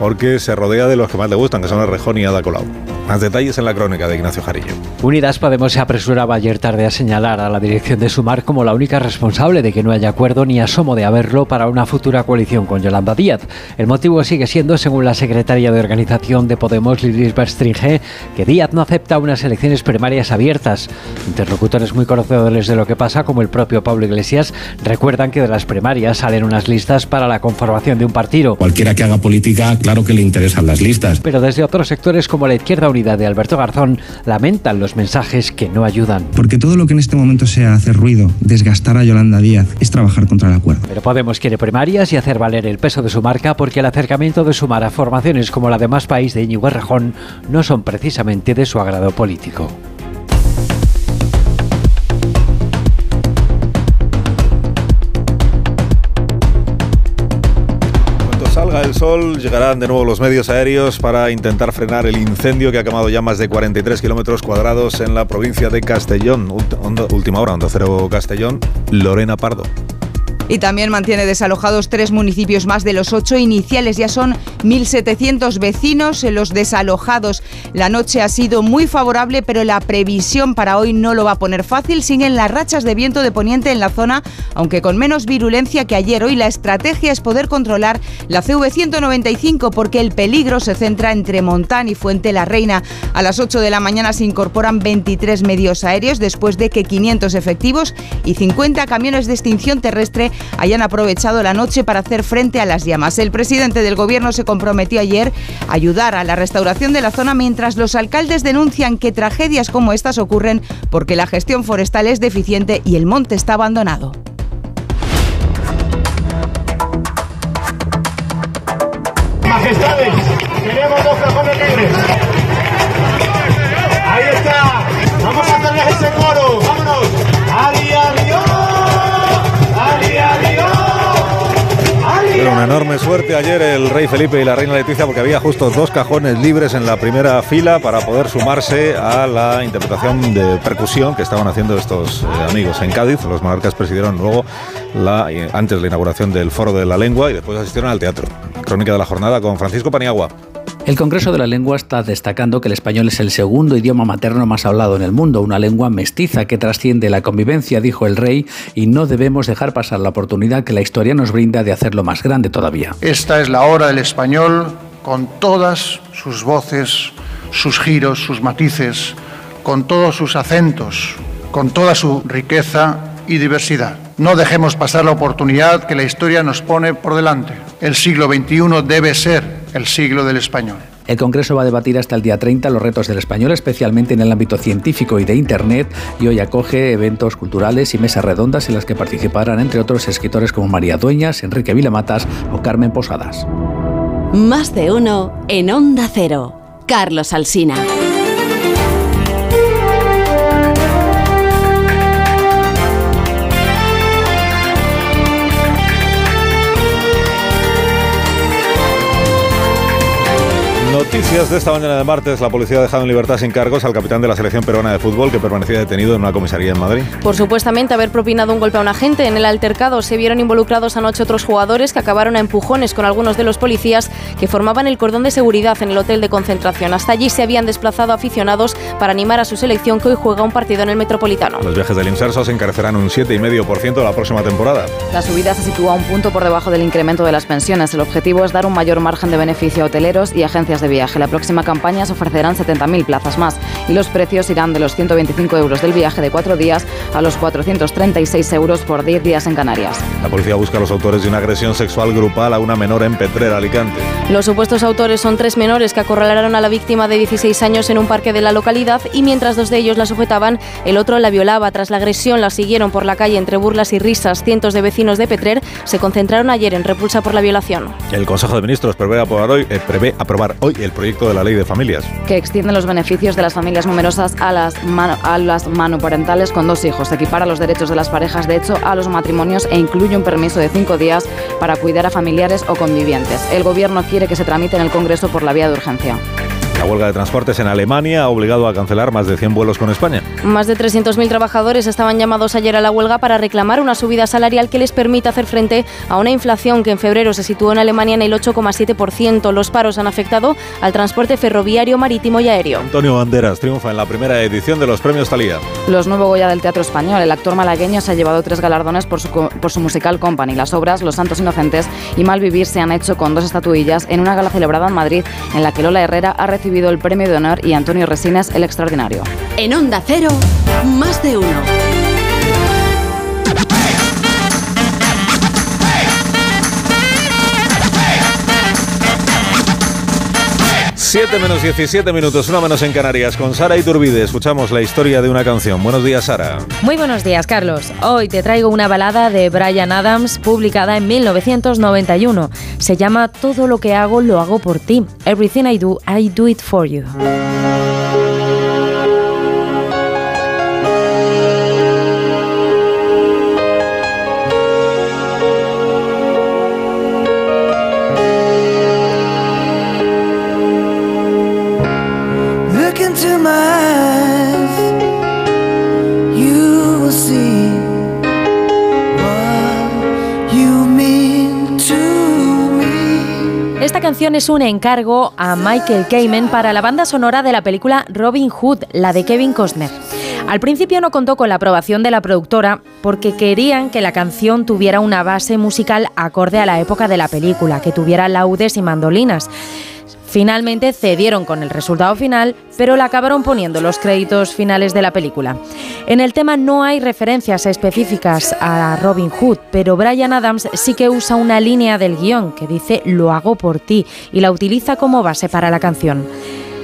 porque se rodea de los que más le gustan, que son Rejón y Ada Colau. Más detalles en la crónica de Ignacio Jarillo. Unidas Podemos se apresuraba ayer tarde a señalar a la dirección de Sumar como la única responsable de que no haya acuerdo ni asomo de haberlo para una futura coalición con Yolanda Díaz. El motivo sigue siendo, según la secretaria de organización de Podemos, Lilis Berstringe, que Díaz no acepta unas elecciones primarias abiertas. Interlocutores muy conocedores de lo que pasa, como el propio Pablo Iglesias, recuerdan que de las primarias salen unas listas para la conformación de un partido. Cualquiera que haga política, claro que le interesan las listas. Pero desde otros sectores como la Izquierda Unida de Alberto Garzón lamentan los mensajes que no ayudan. Porque todo lo que en este momento sea hacer ruido, desgastar a Yolanda Díaz, es trabajar contra el acuerdo. Pero Podemos quiere primarias y hacer valer el peso de su marca porque el acercamiento de Sumar a formaciones como la de Más País de Íñigo Errejón no son precisamente de su agrado político. Sol, llegarán de nuevo los medios aéreos para intentar frenar el incendio que ha quemado ya más de 43 kilómetros cuadrados en la provincia de Castellón. Última hora, Onda Cero Castellón, Lorena Pardo y también mantiene desalojados tres municipios más de los ocho iniciales. Ya son 1.700 vecinos los desalojados. La noche ha sido muy favorable, pero la previsión para hoy no lo va a poner fácil. Siguen las rachas de viento de poniente en la zona, aunque con menos virulencia que ayer. Hoy la estrategia es poder controlar la CV195 porque el peligro se centra entre Montán y Fuente la Reina. A las 8 de la mañana se incorporan 23 medios aéreos después de que 500 efectivos y 50 camiones de extinción terrestre hayan aprovechado la noche para hacer frente a las llamas. El presidente del gobierno se comprometió ayer a ayudar a la restauración de la zona mientras los alcaldes denuncian que tragedias como estas ocurren porque la gestión forestal es deficiente y el monte está abandonado. Majestades, enorme suerte ayer el rey Felipe y la reina Leticia porque había justo dos cajones libres en la primera fila para poder sumarse a la interpretación de percusión que estaban haciendo estos eh, amigos en Cádiz. Los monarcas presidieron luego la, eh, antes la inauguración del Foro de la Lengua y después asistieron al teatro. Crónica de la jornada con Francisco Paniagua. El Congreso de la Lengua está destacando que el español es el segundo idioma materno más hablado en el mundo, una lengua mestiza que trasciende la convivencia, dijo el rey, y no debemos dejar pasar la oportunidad que la historia nos brinda de hacerlo más grande todavía. Esta es la hora del español con todas sus voces, sus giros, sus matices, con todos sus acentos, con toda su riqueza y diversidad. No dejemos pasar la oportunidad que la historia nos pone por delante. El siglo XXI debe ser el siglo del español. El Congreso va a debatir hasta el día 30 los retos del español, especialmente en el ámbito científico y de Internet, y hoy acoge eventos culturales y mesas redondas en las que participarán, entre otros, escritores como María Dueñas, Enrique Vilamatas o Carmen Posadas. Más de uno en Onda Cero. Carlos Alsina. Noticias de esta mañana de martes. La policía ha dejado en libertad sin cargos al capitán de la selección peruana de fútbol que permanecía detenido en una comisaría en Madrid. Por supuestamente haber propinado un golpe a un agente. En el altercado se vieron involucrados anoche otros jugadores que acabaron a empujones con algunos de los policías que formaban el cordón de seguridad en el hotel de concentración. Hasta allí se habían desplazado aficionados para animar a su selección que hoy juega un partido en el Metropolitano. Los viajes del Inserso se encarecerán un 7,5% la próxima temporada. La subida se sitúa un punto por debajo del incremento de las pensiones. El objetivo es dar un mayor margen de beneficio a hoteleros y agencias de viaje la próxima campaña se ofrecerán 70.000 plazas más y los precios irán de los 125 euros del viaje de cuatro días a los 436 euros por 10 días en Canarias. La policía busca a los autores de una agresión sexual grupal a una menor en Petrera, Alicante. Los supuestos autores son tres menores que acorralaron a la víctima de 16 años en un parque de la localidad y mientras dos de ellos la sujetaban, el otro la violaba. Tras la agresión la siguieron por la calle entre burlas y risas. Cientos de vecinos de Petrer se concentraron ayer en repulsa por la violación. El Consejo de Ministros prevé aprobar hoy, eh, prevé aprobar hoy el proyecto de la ley de familias. Que extiende los beneficios de las familias numerosas a las, a las monoparentales con dos hijos. Equipara los derechos de las parejas, de hecho, a los matrimonios e incluye un permiso de cinco días para cuidar a familiares o convivientes. El Gobierno quiere que se tramite en el Congreso por la vía de urgencia. La huelga de transportes en Alemania ha obligado a cancelar más de 100 vuelos con España. Más de 300.000 trabajadores estaban llamados ayer a la huelga para reclamar una subida salarial que les permita hacer frente a una inflación que en febrero se situó en Alemania en el 8,7%. Los paros han afectado al transporte ferroviario, marítimo y aéreo. Antonio Banderas triunfa en la primera edición de los premios Talía. Los Nuevo Goya del Teatro Español. El actor malagueño se ha llevado tres galardones por su, por su musical Company. Las obras Los Santos Inocentes y Malvivir se han hecho con dos estatuillas en una gala celebrada en Madrid en la que Lola Herrera ha recibido el premio de honor y Antonio Resinas el extraordinario. En Onda Cero, más de uno. 7 menos 17 minutos, una menos en Canarias. Con Sara Iturbide escuchamos la historia de una canción. Buenos días, Sara. Muy buenos días, Carlos. Hoy te traigo una balada de Brian Adams publicada en 1991. Se llama Todo lo que hago lo hago por ti. Everything I do, I do it for you. Esta canción es un encargo a Michael Kamen para la banda sonora de la película Robin Hood, la de Kevin Costner. Al principio no contó con la aprobación de la productora porque querían que la canción tuviera una base musical acorde a la época de la película, que tuviera laudes y mandolinas. Finalmente cedieron con el resultado final, pero la acabaron poniendo los créditos finales de la película. En el tema no hay referencias específicas a Robin Hood, pero Brian Adams sí que usa una línea del guion que dice lo hago por ti y la utiliza como base para la canción.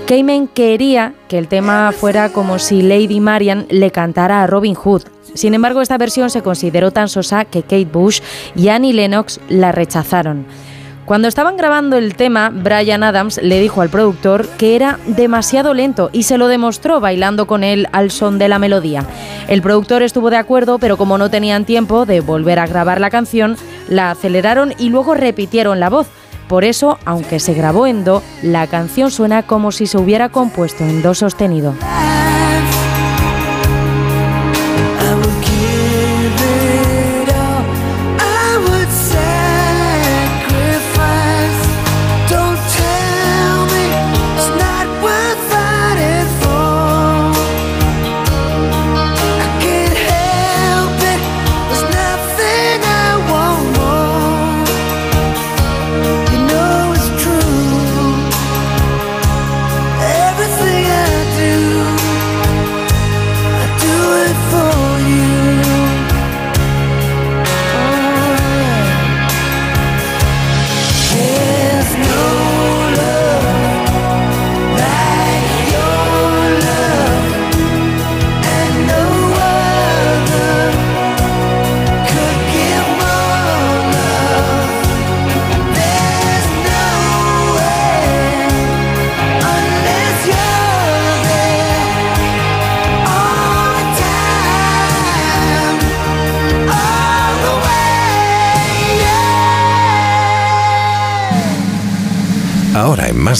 Cayman quería que el tema fuera como si Lady Marian le cantara a Robin Hood. Sin embargo, esta versión se consideró tan sosa que Kate Bush y Annie Lennox la rechazaron. Cuando estaban grabando el tema, Brian Adams le dijo al productor que era demasiado lento y se lo demostró bailando con él al son de la melodía. El productor estuvo de acuerdo, pero como no tenían tiempo de volver a grabar la canción, la aceleraron y luego repitieron la voz. Por eso, aunque se grabó en do, la canción suena como si se hubiera compuesto en do sostenido.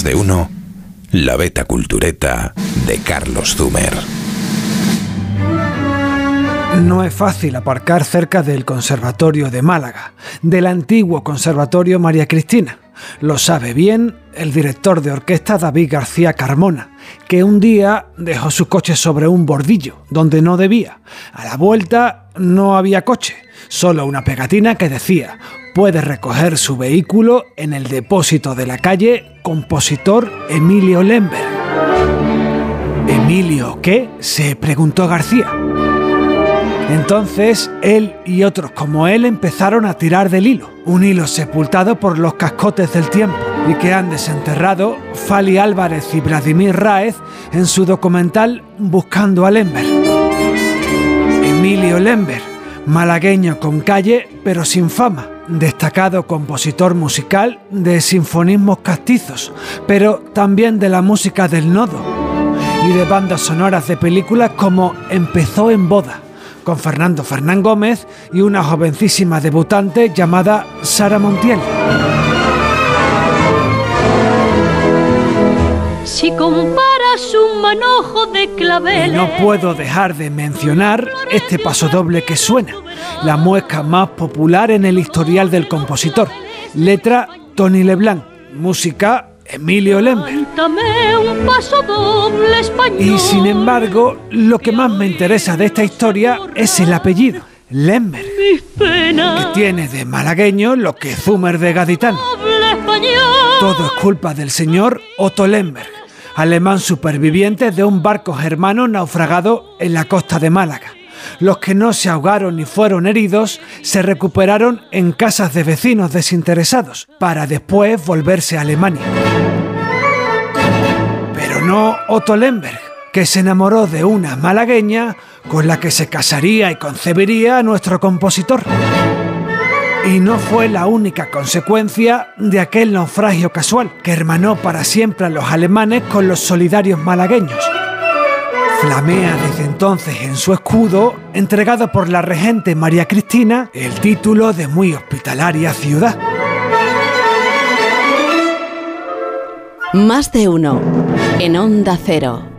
De uno, la beta cultureta de Carlos Zumer. No es fácil aparcar cerca del Conservatorio de Málaga, del antiguo Conservatorio María Cristina. Lo sabe bien el director de orquesta David García Carmona, que un día dejó su coche sobre un bordillo, donde no debía. A la vuelta no había coche, solo una pegatina que decía, puede recoger su vehículo en el depósito de la calle Compositor Emilio Lemberg. ¿Emilio qué? se preguntó García. Entonces él y otros como él empezaron a tirar del hilo, un hilo sepultado por los cascotes del tiempo y que han desenterrado Fali Álvarez y Vladimir Raez en su documental Buscando a Lember. Emilio Lember, malagueño con calle pero sin fama, destacado compositor musical de sinfonismos castizos, pero también de la música del nodo y de bandas sonoras de películas como Empezó en boda, con Fernando Fernán Gómez y una jovencísima debutante llamada Sara Montiel. Si comparas manojo de Y claveles. no puedo dejar de mencionar este pasodoble que suena, la muesca más popular en el historial del compositor. Letra Tony Leblanc, música Emilio Lember. Paso doble. Y sin embargo, lo que más me interesa de esta historia es el apellido, penas. que tiene de malagueño lo que Zumer de gaditano. Doble. Todo es culpa del señor Otto Lemberg, alemán superviviente de un barco germano naufragado en la costa de Málaga. Los que no se ahogaron ni fueron heridos se recuperaron en casas de vecinos desinteresados para después volverse a Alemania. Pero no Otto Lemberg, que se enamoró de una malagueña con la que se casaría y concebiría a nuestro compositor. Y no fue la única consecuencia de aquel naufragio casual que hermanó para siempre a los alemanes con los solidarios malagueños. Flamea desde entonces en su escudo, entregado por la regente María Cristina, el título de muy hospitalaria ciudad. Más de uno. En Onda Cero.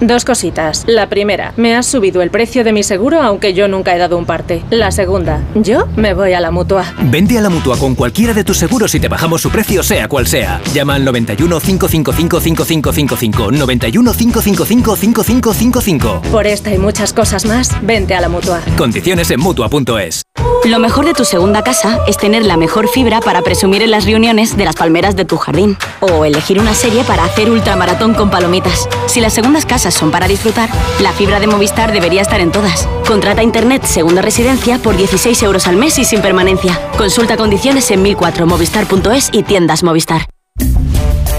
Dos cositas. La primera, me has subido el precio de mi seguro aunque yo nunca he dado un parte. La segunda, yo me voy a la mutua. Vende a la mutua con cualquiera de tus seguros y te bajamos su precio, sea cual sea. Llama al 91 555 5555. 91 555 5555. Por esta y muchas cosas más, vente a la mutua. Condiciones en mutua.es. Lo mejor de tu segunda casa es tener la mejor fibra para presumir en las reuniones de las palmeras de tu jardín. O elegir una serie para hacer ultramaratón con palomitas. Si las segundas casas son para disfrutar, la fibra de Movistar debería estar en todas. Contrata Internet Segunda Residencia por 16 euros al mes y sin permanencia. Consulta condiciones en 1004movistar.es y tiendas Movistar.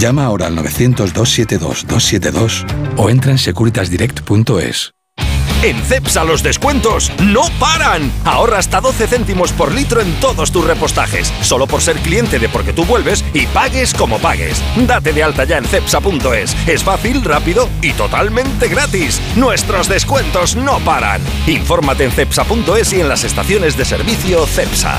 Llama ahora al 900-272-272 o entra en securitasdirect.es. En CEPSA los descuentos no paran. Ahorra hasta 12 céntimos por litro en todos tus repostajes. Solo por ser cliente de Porque tú vuelves y pagues como pagues. Date de alta ya en CEPSA.es. Es fácil, rápido y totalmente gratis. Nuestros descuentos no paran. Infórmate en CEPSA.es y en las estaciones de servicio CEPSA.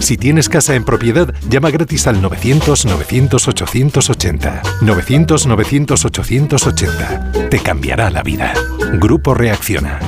Si tienes casa en propiedad, llama gratis al 900-900-880. 900-900-880. Te cambiará la vida. Grupo Reacciona.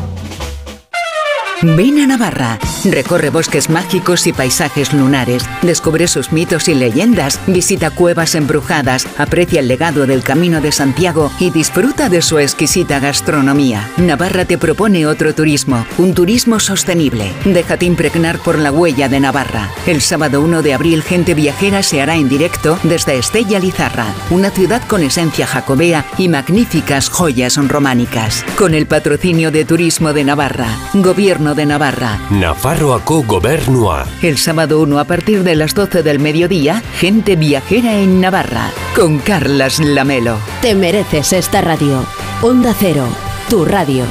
Ven a Navarra, recorre bosques mágicos y paisajes lunares, descubre sus mitos y leyendas, visita cuevas embrujadas, aprecia el legado del Camino de Santiago y disfruta de su exquisita gastronomía. Navarra te propone otro turismo, un turismo sostenible. Déjate impregnar por la huella de Navarra. El sábado 1 de abril Gente Viajera se hará en directo desde Estella Lizarra, una ciudad con esencia jacobea y magníficas joyas románicas. Con el patrocinio de Turismo de Navarra, Gobierno de Navarra. Nafarroako Gobernua. El sábado 1 a partir de las 12 del mediodía, gente viajera en Navarra, con Carlas Lamelo. Te mereces esta radio. Onda Cero, tu radio.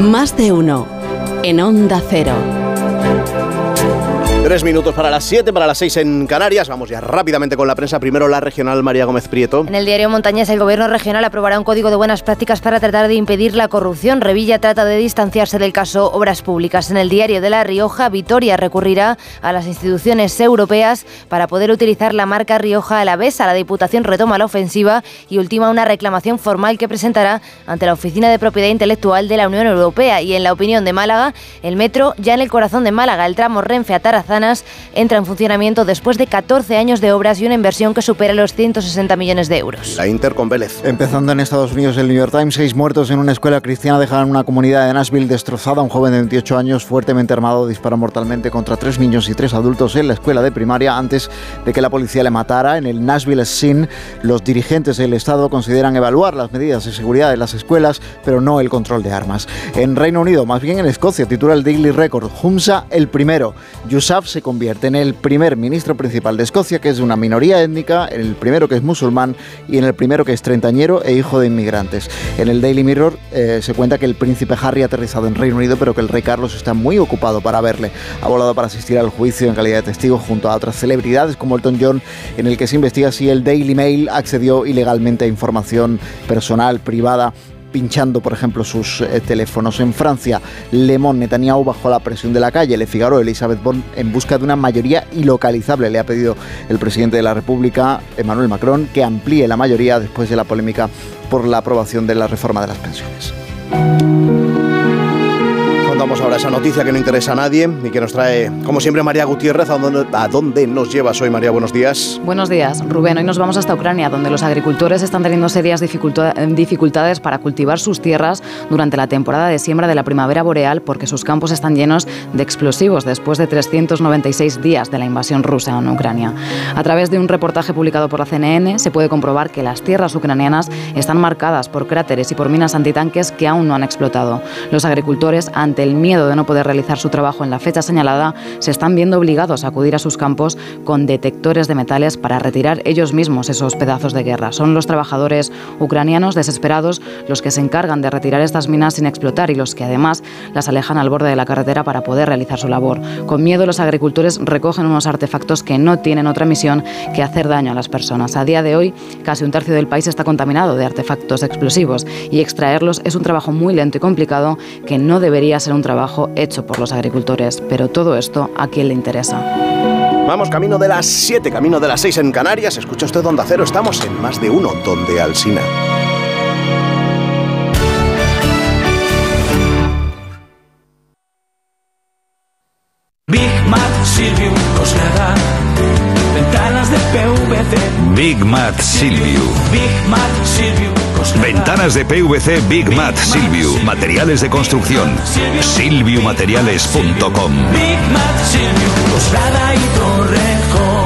Más de uno. En Onda Cero. Tres minutos para las siete, para las seis en Canarias. Vamos ya rápidamente con la prensa. Primero la regional María Gómez Prieto. En el diario Montañés, el gobierno regional aprobará un código de buenas prácticas para tratar de impedir la corrupción. Revilla trata de distanciarse del caso Obras Públicas. En el diario de La Rioja, Vitoria recurrirá a las instituciones europeas para poder utilizar la marca Rioja a la vez. La Diputación retoma la ofensiva y ultima una reclamación formal que presentará ante la Oficina de Propiedad Intelectual de la Unión Europea. Y en la opinión de Málaga, el metro ya en el corazón de Málaga, el tramo Renfe a Tarazán Ciudadanas entra en funcionamiento después de 14 años de obras y una inversión que supera los 160 millones de euros. La Inter con Vélez. Empezando en Estados Unidos, el New York Times, seis muertos en una escuela cristiana dejaron una comunidad de Nashville destrozada. Un joven de 28 años, fuertemente armado, disparó mortalmente contra tres niños y tres adultos en la escuela de primaria antes de que la policía le matara. En el Nashville Scene, los dirigentes del Estado consideran evaluar las medidas de seguridad de las escuelas, pero no el control de armas. En Reino Unido, más bien en Escocia, titula el Daily Record, Humsa el primero. Yousaf se convierte en el primer ministro principal de Escocia, que es de una minoría étnica, en el primero que es musulmán y en el primero que es treintañero e hijo de inmigrantes. En el Daily Mirror eh, se cuenta que el príncipe Harry ha aterrizado en Reino Unido, pero que el rey Carlos está muy ocupado para verle. Ha volado para asistir al juicio en calidad de testigo junto a otras celebridades como Elton John, en el que se investiga si el Daily Mail accedió ilegalmente a información personal, privada pinchando, por ejemplo, sus eh, teléfonos. En Francia, Le Monde, Netanyahu bajo la presión de la calle. Le Figaro, Elizabeth Bond, en busca de una mayoría ilocalizable. Le ha pedido el presidente de la República, Emmanuel Macron, que amplíe la mayoría después de la polémica por la aprobación de la reforma de las pensiones. Contamos ahora esa noticia que no interesa a nadie y que nos trae, como siempre, María Gutiérrez. ¿A dónde, a dónde nos llevas hoy, María? Buenos días. Buenos días, Rubén. Hoy nos vamos hasta Ucrania, donde los agricultores están teniendo serias dificulta- dificultades para cultivar sus tierras durante la temporada de siembra de la primavera boreal porque sus campos están llenos de explosivos después de 396 días de la invasión rusa en Ucrania. A través de un reportaje publicado por la CNN se puede comprobar que las tierras ucranianas están marcadas por cráteres y por minas antitanques que aún no han explotado. Los agricultores, ante el miedo de no poder realizar su trabajo en la fecha señalada, se están viendo obligados a acudir a sus campos con detectores de metales para retirar ellos mismos esos pedazos de guerra. Son los trabajadores ucranianos desesperados los que se encargan de retirar estas minas sin explotar y los que además las alejan al borde de la carretera para poder realizar su labor. Con miedo los agricultores recogen unos artefactos que no tienen otra misión que hacer daño a las personas. A día de hoy, casi un tercio del país está contaminado de artefactos explosivos y extraerlos es un trabajo muy lento y complicado que no debería ser un trabajo hecho por los agricultores. Pero todo esto, ¿a quién le interesa? Vamos, camino de las 7, camino de las 6 en Canarias. Escucha usted Onda Cero, estamos en más de uno, donde Alsina. Big Mac Silvio Coslada. Ventanas de PVC. Big Mat Silvio. Big Mac Silvio. Ventanas de PVC Big Mat Silvio. Materiales de construcción. Silviumateriales.com. Big Mac Silvio Coslada y Torrejón.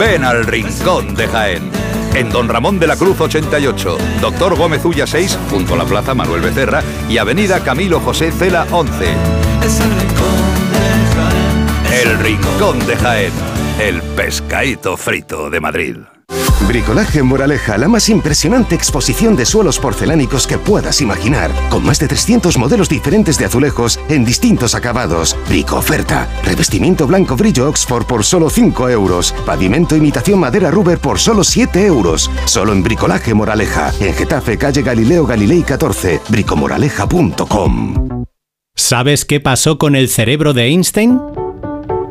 Ven al Rincón de Jaén. En Don Ramón de la Cruz 88, Doctor Gómez Ulla 6, junto a la Plaza Manuel Becerra y Avenida Camilo José Cela 11. El Rincón de Jaén. El pescadito frito de Madrid. Bricolaje Moraleja, la más impresionante exposición de suelos porcelánicos que puedas imaginar, con más de 300 modelos diferentes de azulejos en distintos acabados. Brico oferta, revestimiento blanco brillo Oxford por solo 5 euros, pavimento imitación madera Ruber por solo 7 euros. Solo en Bricolaje Moraleja, en Getafe, calle Galileo Galilei 14, bricomoraleja.com. ¿Sabes qué pasó con el cerebro de Einstein?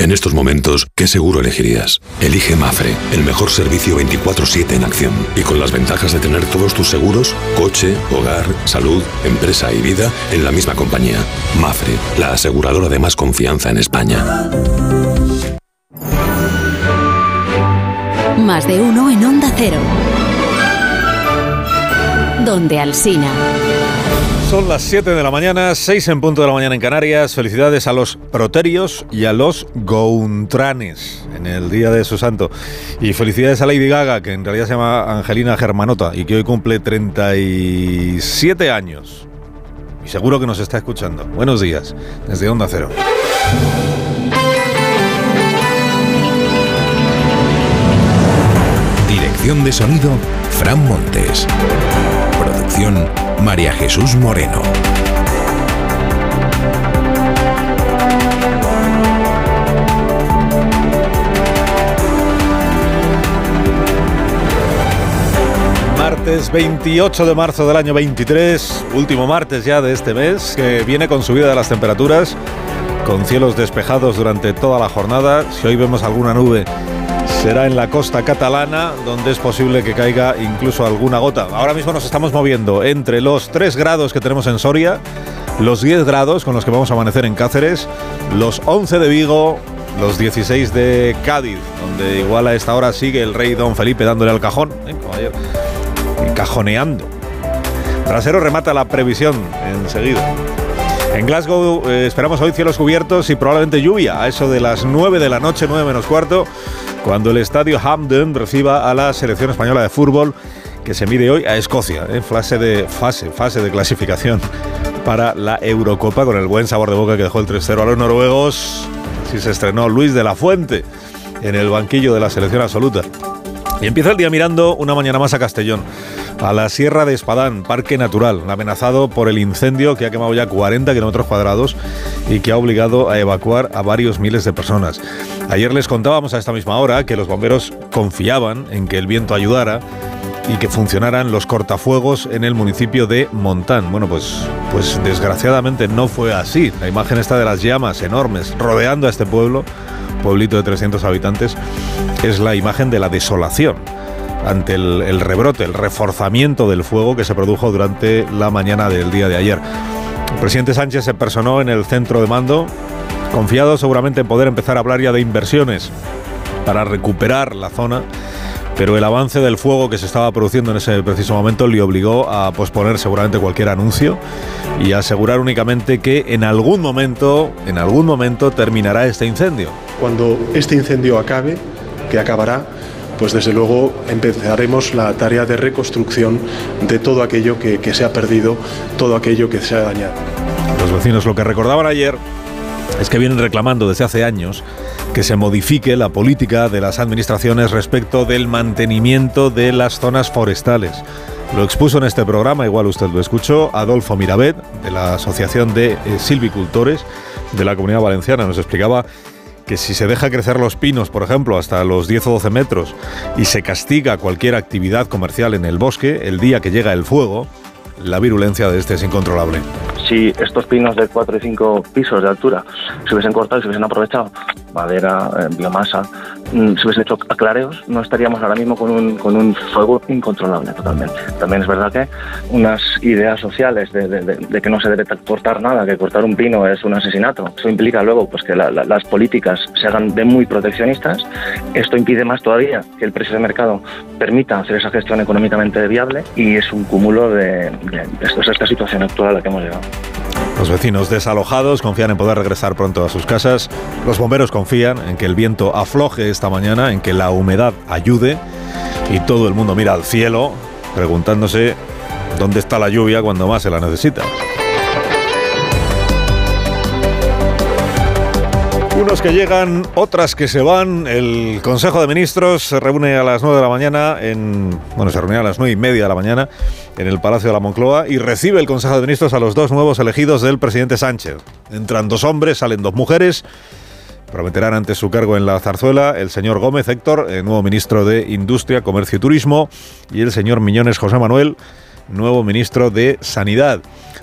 En estos momentos, ¿qué seguro elegirías? Elige Mafre, el mejor servicio 24/7 en acción. Y con las ventajas de tener todos tus seguros, coche, hogar, salud, empresa y vida, en la misma compañía. Mafre, la aseguradora de más confianza en España. Más de uno en Onda Cero. Donde Alsina. Son las 7 de la mañana, 6 en punto de la mañana en Canarias. Felicidades a los proterios y a los gountranes en el día de su santo. Y felicidades a Lady Gaga, que en realidad se llama Angelina Germanota y que hoy cumple 37 años. Y seguro que nos está escuchando. Buenos días, desde Onda Cero. Dirección de sonido, Fran Montes. Producción, María Jesús Moreno. Martes 28 de marzo del año 23, último martes ya de este mes, que viene con subida de las temperaturas, con cielos despejados durante toda la jornada. Si hoy vemos alguna nube, será en la costa catalana, donde es posible que caiga incluso alguna gota. Ahora mismo nos estamos moviendo entre los 3 grados que tenemos en Soria, los 10 grados con los que vamos a amanecer en Cáceres, los 11 de Vigo, los 16 de Cádiz, donde igual a esta hora sigue el rey don Felipe dándole al cajón, ¿eh? cajoneando. Trasero remata la previsión enseguida. En Glasgow eh, esperamos hoy cielos cubiertos y probablemente lluvia a eso de las 9 de la noche, 9 menos cuarto, cuando el estadio Hampden reciba a la selección española de fútbol que se mide hoy a Escocia, en fase de fase, fase de clasificación para la Eurocopa con el buen sabor de boca que dejó el 3-0 a los noruegos. Así se estrenó Luis de la Fuente en el banquillo de la selección absoluta. Y empieza el día mirando una mañana más a Castellón, a la Sierra de Espadán, parque natural, amenazado por el incendio que ha quemado ya 40 kilómetros cuadrados y que ha obligado a evacuar a varios miles de personas. Ayer les contábamos a esta misma hora que los bomberos confiaban en que el viento ayudara y que funcionaran los cortafuegos en el municipio de Montán. Bueno, pues, pues desgraciadamente no fue así. La imagen está de las llamas enormes rodeando a este pueblo, pueblito de 300 habitantes, es la imagen de la desolación ante el, el rebrote, el reforzamiento del fuego que se produjo durante la mañana del día de ayer. El presidente Sánchez se personó en el centro de mando, confiado seguramente en poder empezar a hablar ya de inversiones para recuperar la zona pero el avance del fuego que se estaba produciendo en ese preciso momento le obligó a posponer seguramente cualquier anuncio y a asegurar únicamente que en algún momento, en algún momento terminará este incendio. Cuando este incendio acabe, que acabará, pues desde luego empezaremos la tarea de reconstrucción de todo aquello que, que se ha perdido, todo aquello que se ha dañado. Los vecinos lo que recordaban ayer es que vienen reclamando desde hace años que se modifique la política de las administraciones respecto del mantenimiento de las zonas forestales. Lo expuso en este programa, igual usted lo escuchó, Adolfo Mirabet, de la Asociación de eh, Silvicultores de la Comunidad Valenciana. Nos explicaba que si se deja crecer los pinos, por ejemplo, hasta los 10 o 12 metros y se castiga cualquier actividad comercial en el bosque, el día que llega el fuego, la virulencia de este es incontrolable. Si estos pinos de 4 y 5 pisos de altura se hubiesen cortado y se hubiesen aprovechado madera, eh, biomasa, mm, si hubiesen hecho aclareos, no estaríamos ahora mismo con un, con un fuego incontrolable totalmente. También es verdad que unas ideas sociales de, de- de- de que no se debe cortar nada, que cortar un pino es un asesinato, eso implica luego pues, que la- la- las políticas se hagan de muy proteccionistas. Esto impide más todavía que el precio de mercado permita hacer esa gestión económicamente viable y es un cúmulo de, esta situación actual a la que hemos llegado. Los vecinos desalojados confían en poder regresar pronto a sus casas. Los bomberos confían en que el viento afloje esta mañana, en que la humedad ayude. Y todo el mundo mira al cielo preguntándose dónde está la lluvia cuando más se la necesita. Unos que llegan, otras que se van. El Consejo de Ministros se reúne a las 9 de la mañana en. Bueno, se reúne a las 9 y media de la mañana en el Palacio de la Moncloa y recibe el Consejo de Ministros a los dos nuevos elegidos del presidente Sánchez. Entran dos hombres, salen dos mujeres. Prometerán ante su cargo en la zarzuela el señor Gómez Héctor, eh, nuevo ministro de Industria, Comercio y Turismo, y el señor Miñones José Manuel, nuevo ministro de Sanidad.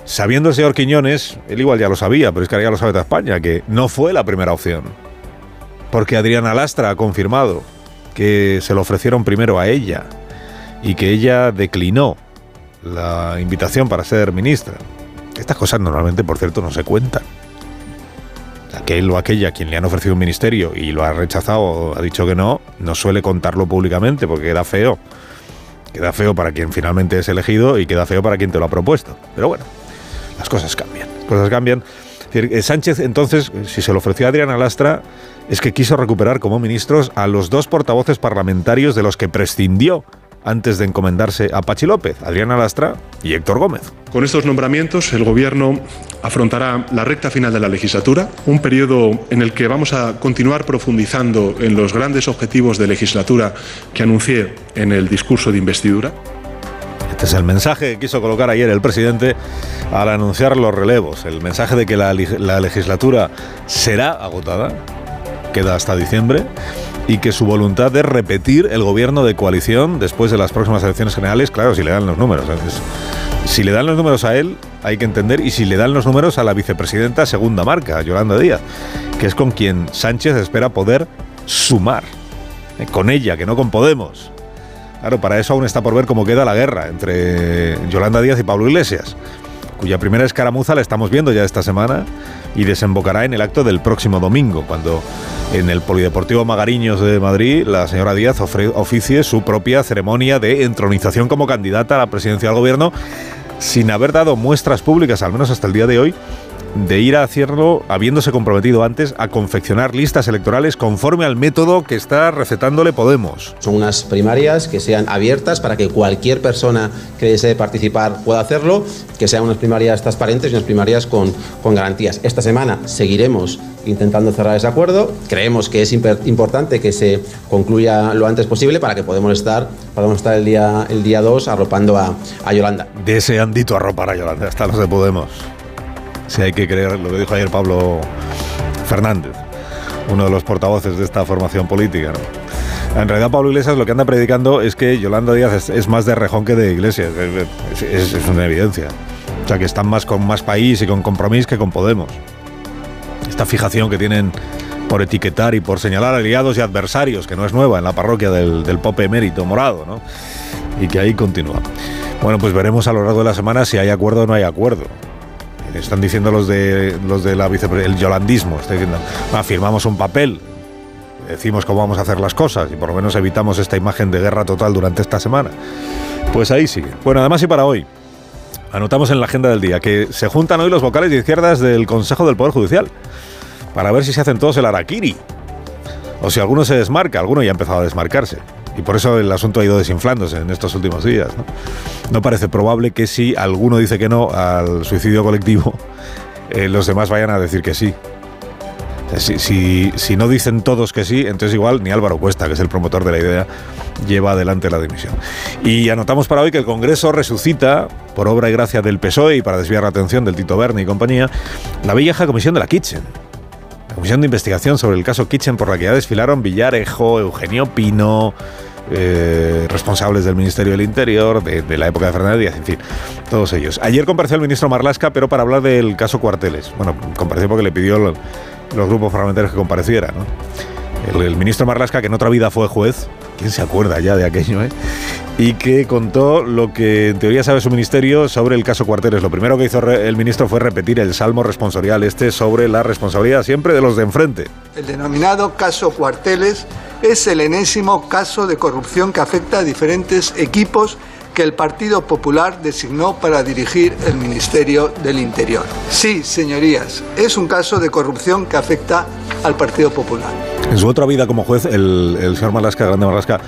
Sabiendo el señor Quiñones, él igual ya lo sabía, pero es que ahora ya lo sabe toda España, que no fue la primera opción. Porque Adriana Lastra ha confirmado que se lo ofrecieron primero a ella y que ella declinó la invitación para ser ministra. Estas cosas normalmente, por cierto, no se cuentan. Aquel o aquella quien le han ofrecido un ministerio y lo ha rechazado o ha dicho que no, no suele contarlo públicamente porque queda feo. Queda feo para quien finalmente es elegido y queda feo para quien te lo ha propuesto. Pero bueno, las cosas cambian. Cosas cambian. Eh, Sánchez, entonces, si se lo ofreció a Adriana Lastra, es que quiso recuperar como ministros a los dos portavoces parlamentarios de los que prescindió antes de encomendarse a Pachi López, Adriana Lastra y Héctor Gómez. Con estos nombramientos, el Gobierno afrontará la recta final de la legislatura, un periodo en el que vamos a continuar profundizando en los grandes objetivos de legislatura que anuncié en el discurso de investidura. Este es el mensaje que quiso colocar ayer el presidente al anunciar los relevos. El mensaje de que la, legislatura será agotada, queda hasta diciembre, y que su voluntad es repetir el gobierno de coalición después de las próximas elecciones generales, claro, si le dan los números. Si le dan los números a él, hay que entender, y si le dan los números a la vicepresidenta segunda marca, Yolanda Díaz, que es con quien Sánchez espera poder sumar. Eh, Con ella, que no con Podemos. Claro, para eso aún está por ver cómo queda la guerra entre Yolanda Díaz y Pablo Iglesias, cuya primera escaramuza la estamos viendo ya esta semana y desembocará en el acto del próximo domingo, cuando en el Polideportivo Magariños de Madrid la señora Díaz oficie su propia ceremonia de entronización como candidata a la presidencia del gobierno, sin haber dado muestras públicas, al menos hasta el día de hoy, de ir a hacerlo habiéndose comprometido antes a confeccionar listas electorales conforme al método que está recetándole Podemos. Son unas primarias que sean abiertas para que cualquier persona que desee participar pueda hacerlo, que sean unas primarias transparentes y unas primarias con, con garantías. Esta semana seguiremos intentando cerrar ese acuerdo. Creemos que es importante que se concluya lo antes posible para que podamos estar, podamos estar el día el día 2 arropando a, a Yolanda. Deseandito arropar a Yolanda, hasta los de Podemos. Si hay que creer lo que dijo ayer Pablo Fernández, uno de los portavoces de esta formación política. En realidad Pablo Iglesias lo que anda predicando es que Yolanda Díaz es, más de rejón que de Iglesias. Es, es- es una evidencia. O sea, que están más con más país y con compromiso que con Podemos. Esta fijación que tienen por etiquetar y por señalar aliados y adversarios, que no es nueva en la parroquia del, del Pope Emérito Morado, ¿no? Y que ahí continúa. Bueno, pues veremos a lo largo de la semana si hay acuerdo o no hay acuerdo. Están diciendo los de los de la vicepre- el yolandismo, está diciendo, "Ah, firmamos un papel, decimos cómo vamos a hacer las cosas y por lo menos evitamos esta imagen de guerra total durante esta semana. Pues ahí sigue. Bueno, además y para hoy, anotamos en la agenda del día que se juntan hoy los vocales de izquierdas del Consejo del Poder Judicial para ver si se hacen todos el araquiri. O si alguno se desmarca, alguno ya ha empezado a desmarcarse. Y por eso el asunto ha ido desinflándose en estos últimos días. ¿no? Parece probable que si alguno dice que no al suicidio colectivo, eh, los demás vayan a decir que sí. Si, si, si no dicen todos que sí, entonces igual ni Álvaro Cuesta, que es el promotor de la idea, lleva adelante la dimisión. Y anotamos para hoy que el Congreso resucita, por obra y gracia del PSOE y para desviar la atención del Tito Berni y compañía, la vieja comisión de la Kitchen. La comisión de investigación sobre el caso Kitchen por la que ya desfilaron Villarejo, Eugenio Pino, eh, responsables del Ministerio del Interior, de, la época de Fernández Díaz, en fin, todos ellos. Ayer compareció el ministro Marlasca, pero para hablar del caso Cuarteles. Bueno, compareció porque le pidió los, grupos parlamentarios que compareciera, ¿no? El, ministro Marlasca, que en otra vida fue juez, ¿quién se acuerda ya de aquello, eh? Y que contó lo que en teoría sabe su ministerio sobre el caso Cuarteles. Lo primero que hizo el ministro fue repetir el salmo responsorial este sobre la responsabilidad siempre de los de enfrente. El denominado caso Cuarteles es el enésimo caso de corrupción que afecta a diferentes equipos que el Partido Popular designó para dirigir el Ministerio del Interior. Sí, señorías, es un caso de corrupción que afecta al Partido Popular. En su otra vida como juez, el, señor Malasca, Grande Malasca,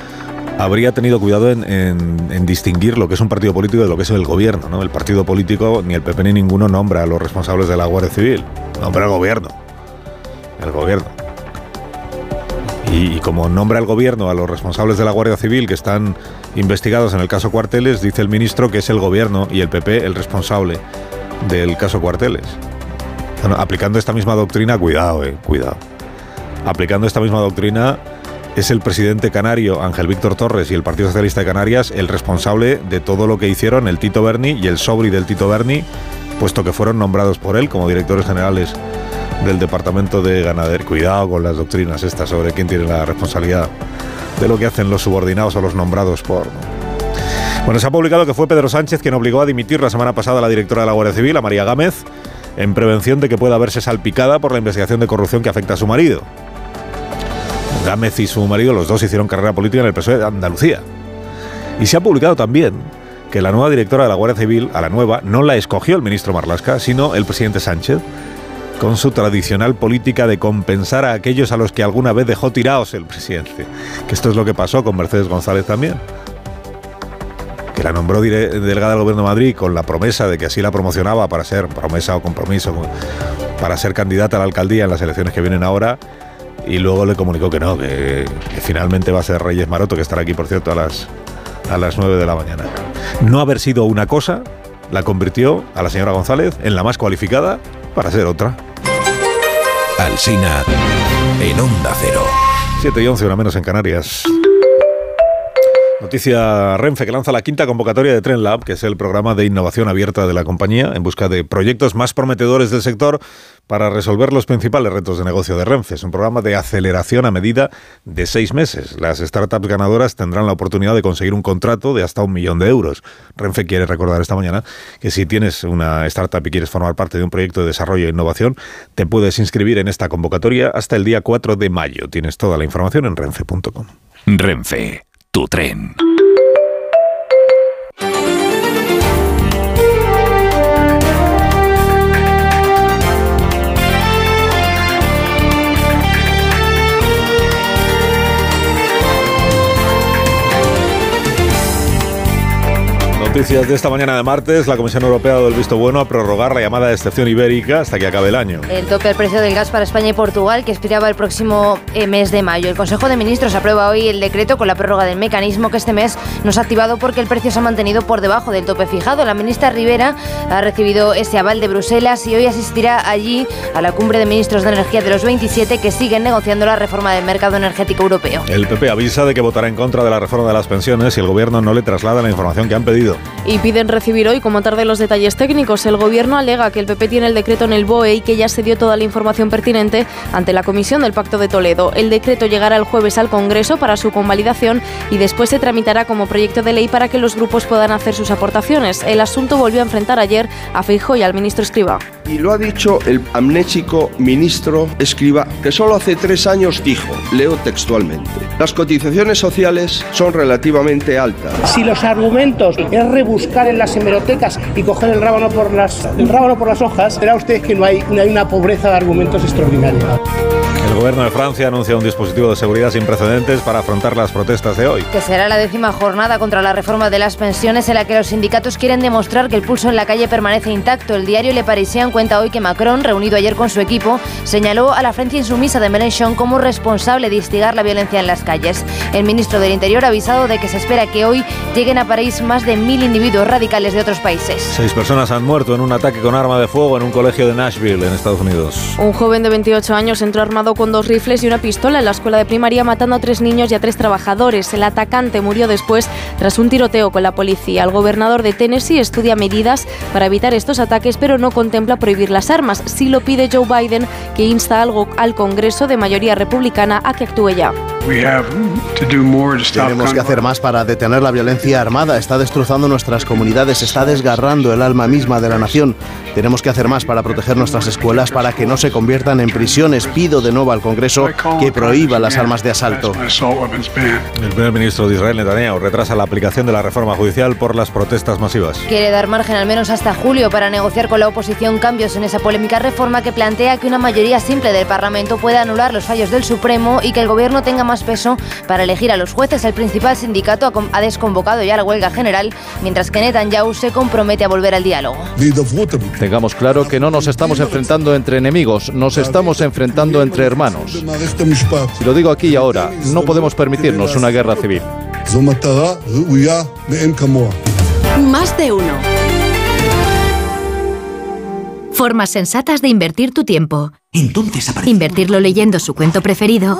habría tenido cuidado en, distinguir lo que es un partido político de lo que es el gobierno. ¿no? El partido político, ni el PP ni ninguno, nombra a los responsables de la Guardia Civil. Nombra al gobierno. El gobierno. Y, como nombra el gobierno a los responsables de la Guardia Civil que están investigados en el caso Cuarteles, dice el ministro que es el gobierno y el PP el responsable del caso Cuarteles. aplicando esta misma doctrina, cuidado, eh, cuidado. Aplicando esta misma doctrina, es el presidente canario Ángel Víctor Torres y el Partido Socialista de Canarias el responsable de todo lo que hicieron el Tito Berni y el sobri del Tito Berni, puesto que fueron nombrados por él como directores generales del Departamento de Ganadería. Cuidado con las doctrinas estas sobre quién tiene la responsabilidad de lo que hacen los subordinados o los nombrados por... Bueno, se ha publicado que fue Pedro Sánchez quien obligó a dimitir la semana pasada a la directora de la Guardia Civil, a María Gámez, en prevención de que pueda verse salpicada por la investigación de corrupción que afecta a su marido. Gámez y su marido, los dos hicieron carrera política en el PSOE de Andalucía. Y se ha publicado también que la nueva directora de la Guardia Civil, a la nueva, no la escogió el ministro Marlasca, sino el presidente Sánchez, con su tradicional política de compensar a aquellos a los que alguna vez dejó tirados el presidente. Que esto es lo que pasó con Mercedes González también. Que la nombró delegada del Gobierno de Madrid con la promesa de que así la promocionaba para ser, promesa o compromiso, para ser candidata a la alcaldía en las elecciones que vienen ahora. Y luego le comunicó que no, que, finalmente va a ser Reyes Maroto, que estará aquí, por cierto, a las, a las 9 de la mañana. No haber sido una cosa la convirtió a la señora González en la más cualificada para ser otra. Alsina en Onda Cero. 7 y 11, una menos en Canarias. Noticia Renfe que lanza la quinta convocatoria de Tren Lab, que es el programa de innovación abierta de la compañía, en busca de proyectos más prometedores del sector para resolver los principales retos de negocio de Renfe. Es un programa de aceleración a medida de seis meses. Las startups ganadoras tendrán la oportunidad de conseguir un contrato de hasta un millón de euros. Renfe quiere recordar esta mañana que si tienes una startup y quieres formar parte de un proyecto de desarrollo e innovación, te puedes inscribir en esta convocatoria hasta el día 4 de mayo. Tienes toda la información en renfe.com. Renfe tu tren. Noticias de esta mañana de martes, la Comisión Europea ha dado el visto bueno a prorrogar la llamada de excepción ibérica hasta que acabe el año. El tope del precio del gas para España y Portugal que expiraba el próximo eh, mes de mayo. El Consejo de Ministros aprueba hoy el decreto con la prórroga del mecanismo que este mes no se ha activado porque el precio se ha mantenido por debajo del tope fijado. La ministra Rivera ha recibido ese aval de Bruselas y hoy asistirá allí a la cumbre de ministros de energía de los 27 que siguen negociando la reforma del mercado energético europeo. El PP avisa de que votará en contra de la reforma de las pensiones si el gobierno no le traslada la información que han pedido y piden recibir hoy como tarde los detalles técnicos. El gobierno alega que el PP tiene el decreto en el BOE y que ya se dio toda la información pertinente ante la Comisión del Pacto de Toledo. El decreto llegará el jueves al Congreso para su convalidación y después se tramitará como proyecto de ley para que los grupos puedan hacer sus aportaciones. El asunto volvió a enfrentar ayer a Feijóo y al ministro Escriba. Y lo ha dicho el amnésico ministro Escriba, que solo hace tres años dijo, leo textualmente, las cotizaciones sociales son relativamente altas. Si los argumentos es rebuscar en las hemerotecas y coger el rábano por las, rábano por las hojas, verá usted que no hay, no hay una pobreza de argumentos extraordinaria. Gobierno de Francia anuncia un dispositivo de seguridad sin precedentes para afrontar las protestas de hoy. Que será la décima jornada contra la reforma de las pensiones en la que los sindicatos quieren demostrar que el pulso en la calle permanece intacto. El diario Le Parisien cuenta hoy que Macron, reunido ayer con su equipo, señaló a la Francia insumisa de Mélenchon como responsable de instigar la violencia en las calles. El ministro del Interior ha avisado de que se espera que hoy lleguen a París más de mil individuos radicales de otros países. Seis personas han muerto en un ataque con arma de fuego en un colegio de Nashville, en Estados Unidos. Un joven de 28 años entró armado con dos rifles y una pistola en la escuela de primaria matando a tres niños y a tres trabajadores. El atacante murió después tras un tiroteo con la policía. El gobernador de Tennessee estudia medidas para evitar estos ataques, pero no contempla prohibir las armas. Sí lo pide Joe Biden, que insta algo al Congreso de mayoría republicana a que actúe ya. Tenemos que hacer más para detener la violencia armada. Está destrozando nuestras comunidades, está desgarrando el alma misma de la nación. Tenemos que hacer más para proteger nuestras escuelas, para que no se conviertan en prisiones. Pido de nuevo al Congreso que prohíba las armas de asalto. El primer ministro de Israel, Netanyahu, retrasa la aplicación de la reforma judicial por las protestas masivas. Quiere dar margen al menos hasta julio para negociar con la oposición cambios en esa polémica reforma que plantea que una mayoría simple del Parlamento pueda anular los fallos del Supremo y que el gobierno tenga más peso para elegir a los jueces. El principal sindicato ha, desconvocado ya la huelga general, mientras que Netanyahu se compromete a volver al diálogo. Tengamos claro que no nos estamos enfrentando entre enemigos, nos estamos enfrentando entre hermanos. Si lo digo aquí y ahora, no podemos permitirnos una guerra civil. Más de uno. Formas sensatas de invertir tu tiempo. Entonces. ¿Invertirlo leyendo su cuento preferido?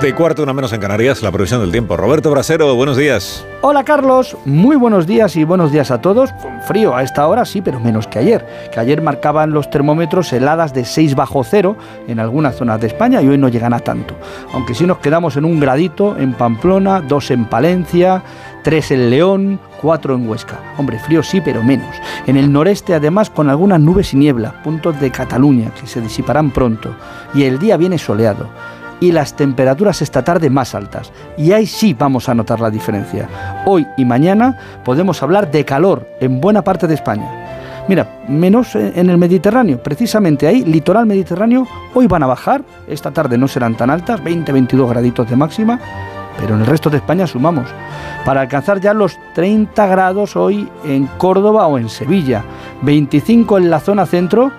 Y cuarto, una menos en Canarias, la previsión del tiempo. Roberto Brasero, buenos días. Hola Carlos, muy buenos días y buenos días a todos. Frío a esta hora, sí, pero menos que ayer. Que ayer marcaban los termómetros heladas de 6 bajo cero en algunas zonas de España y hoy no llegan a tanto. Aunque sí nos quedamos en un gradito en Pamplona, dos en Palencia, tres en León, cuatro en Huesca. Hombre, frío sí, pero menos. En el noreste además con algunas nubes y niebla, puntos de Cataluña que se disiparán pronto. Y el día viene soleado y las temperaturas esta tarde más altas. Y ahí sí vamos a notar la diferencia. Hoy y mañana podemos hablar de calor en buena parte de España. Mira, menos en el Mediterráneo, precisamente ahí, litoral mediterráneo, hoy van a bajar, esta tarde no serán tan altas, 20-22 graditos de máxima, pero en el resto de España sumamos, para alcanzar ya los 30 grados hoy en Córdoba o en Sevilla, 25 en la zona centro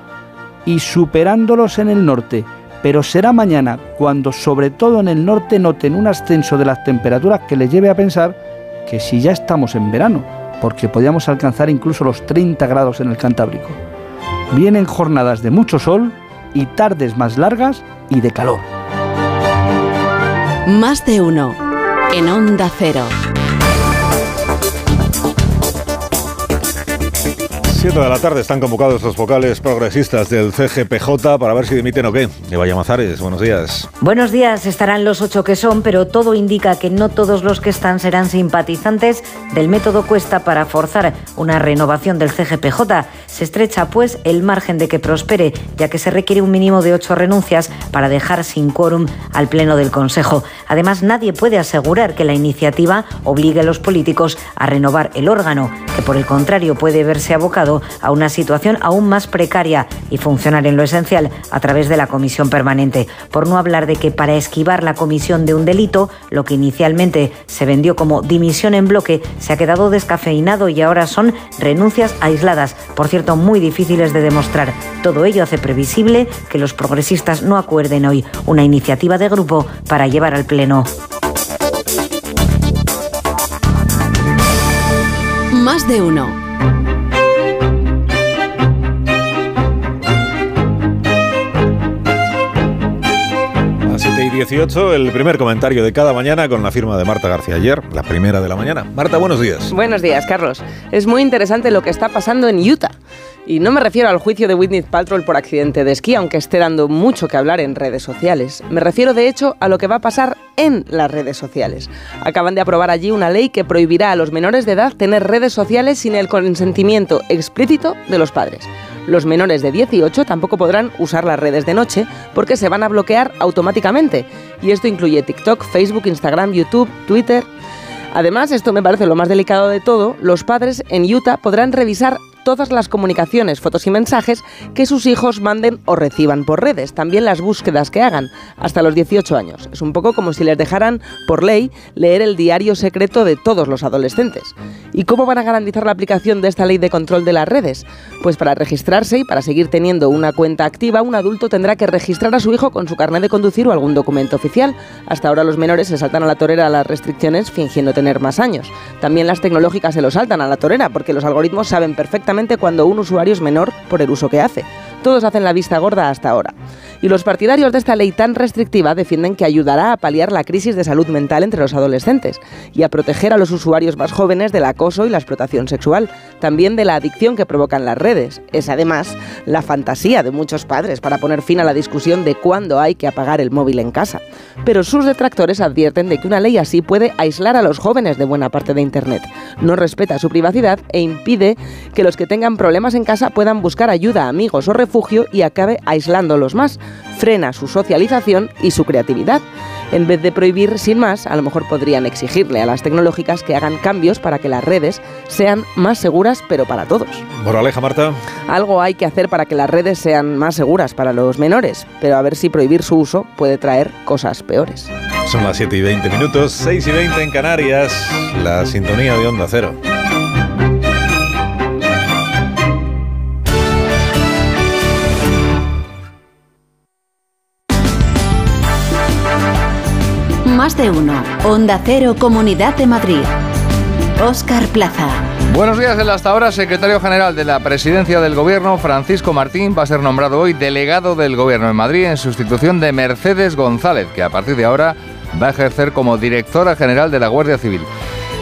y superándolos en el norte pero será mañana cuando sobre todo en el norte noten un ascenso de las temperaturas que les lleve a pensar que si ya estamos en verano, porque podríamos alcanzar incluso los 30 grados en el Cantábrico. Vienen jornadas de mucho sol y tardes más largas y de calor. Más de uno. En Onda Cero. 7 de la tarde están convocados los vocales progresistas del CGPJ para ver si dimiten o qué. Eva Llamazares, buenos días. Buenos días, estarán los ocho que son, pero todo indica que no todos los que están serán simpatizantes del método Cuesta para forzar una renovación del CGPJ. Se estrecha, pues, el margen de que prospere, ya que se requiere un mínimo de ocho renuncias para dejar sin quórum al Pleno del Consejo. Además, nadie puede asegurar que la iniciativa obligue a los políticos a renovar el órgano, que por el contrario puede verse abocado a una situación aún más precaria y funcionar en lo esencial a través de la comisión permanente. Por no hablar de que para esquivar la comisión de un delito, lo que inicialmente se vendió como dimisión en bloque se ha quedado descafeinado y ahora son renuncias aisladas, por cierto, muy difíciles de demostrar. Todo ello hace previsible que los progresistas no acuerden hoy una iniciativa de grupo para llevar al Pleno. Más de uno. 18, el primer comentario de cada mañana con la firma de Marta García ayer, la primera de la mañana. Marta, buenos días. Buenos días, Carlos. Es muy interesante lo que está pasando en Utah. Y no me refiero al juicio de Whitney Paltrow por accidente de esquí, aunque esté dando mucho que hablar en redes sociales. Me refiero, de hecho, a lo que va a pasar en las redes sociales. Acaban de aprobar allí una ley que prohibirá a los menores de edad tener redes sociales sin el consentimiento explícito de los padres. Los menores de 18 tampoco podrán usar las redes de noche porque se van a bloquear automáticamente. Y esto incluye TikTok, Facebook, Instagram, YouTube, Twitter. Además, esto me parece lo más delicado de todo, los padres en Utah podrán revisar todas las comunicaciones, fotos y mensajes que sus hijos manden o reciban por redes, también las búsquedas que hagan, hasta los 18 años. Es un poco como si les dejaran, por ley, leer el diario secreto de todos los adolescentes. ¿Y cómo van a garantizar la aplicación de esta ley de control de las redes? Pues para registrarse y para seguir teniendo una cuenta activa, un adulto tendrá que registrar a su hijo con su carnet de conducir o algún documento oficial. Hasta ahora los menores se saltan a la torera las restricciones fingiendo tener más años. También las tecnológicas se lo saltan a la torera porque los algoritmos saben perfectamente cuando un usuario es menor por el uso que hace. Todos hacen la vista gorda hasta ahora. Y los partidarios de esta ley tan restrictiva defienden que ayudará a paliar la crisis de salud mental entre los adolescentes y a proteger a los usuarios más jóvenes del acoso y la explotación sexual, también de la adicción que provocan las redes. Es además la fantasía de muchos padres para poner fin a la discusión de cuándo hay que apagar el móvil en casa. Pero sus detractores advierten de que una ley así puede aislar a los jóvenes de buena parte de Internet. No respeta su privacidad e impide que los que tengan problemas en casa puedan buscar ayuda, amigos o refugio y acabe aislándolos más frena su socialización y su creatividad. En vez de prohibir sin más, a lo mejor podrían exigirle a las tecnológicas que hagan cambios para que las redes sean más seguras, pero para todos. Moraleja, Marta. Algo hay que hacer para que las redes sean más seguras para los menores, pero a ver si prohibir su uso puede traer cosas peores. Son las 7 y 20 minutos, 6 y 20 en Canarias, la sintonía de Onda Cero. Más de uno. Onda Cero, Comunidad de Madrid. Óscar Plaza. Buenos días. El hasta ahora secretario general de la presidencia del gobierno, Francisco Martín, va a ser nombrado hoy delegado del gobierno en Madrid en sustitución de Mercedes González, que a partir de ahora va a ejercer como directora general de la Guardia Civil.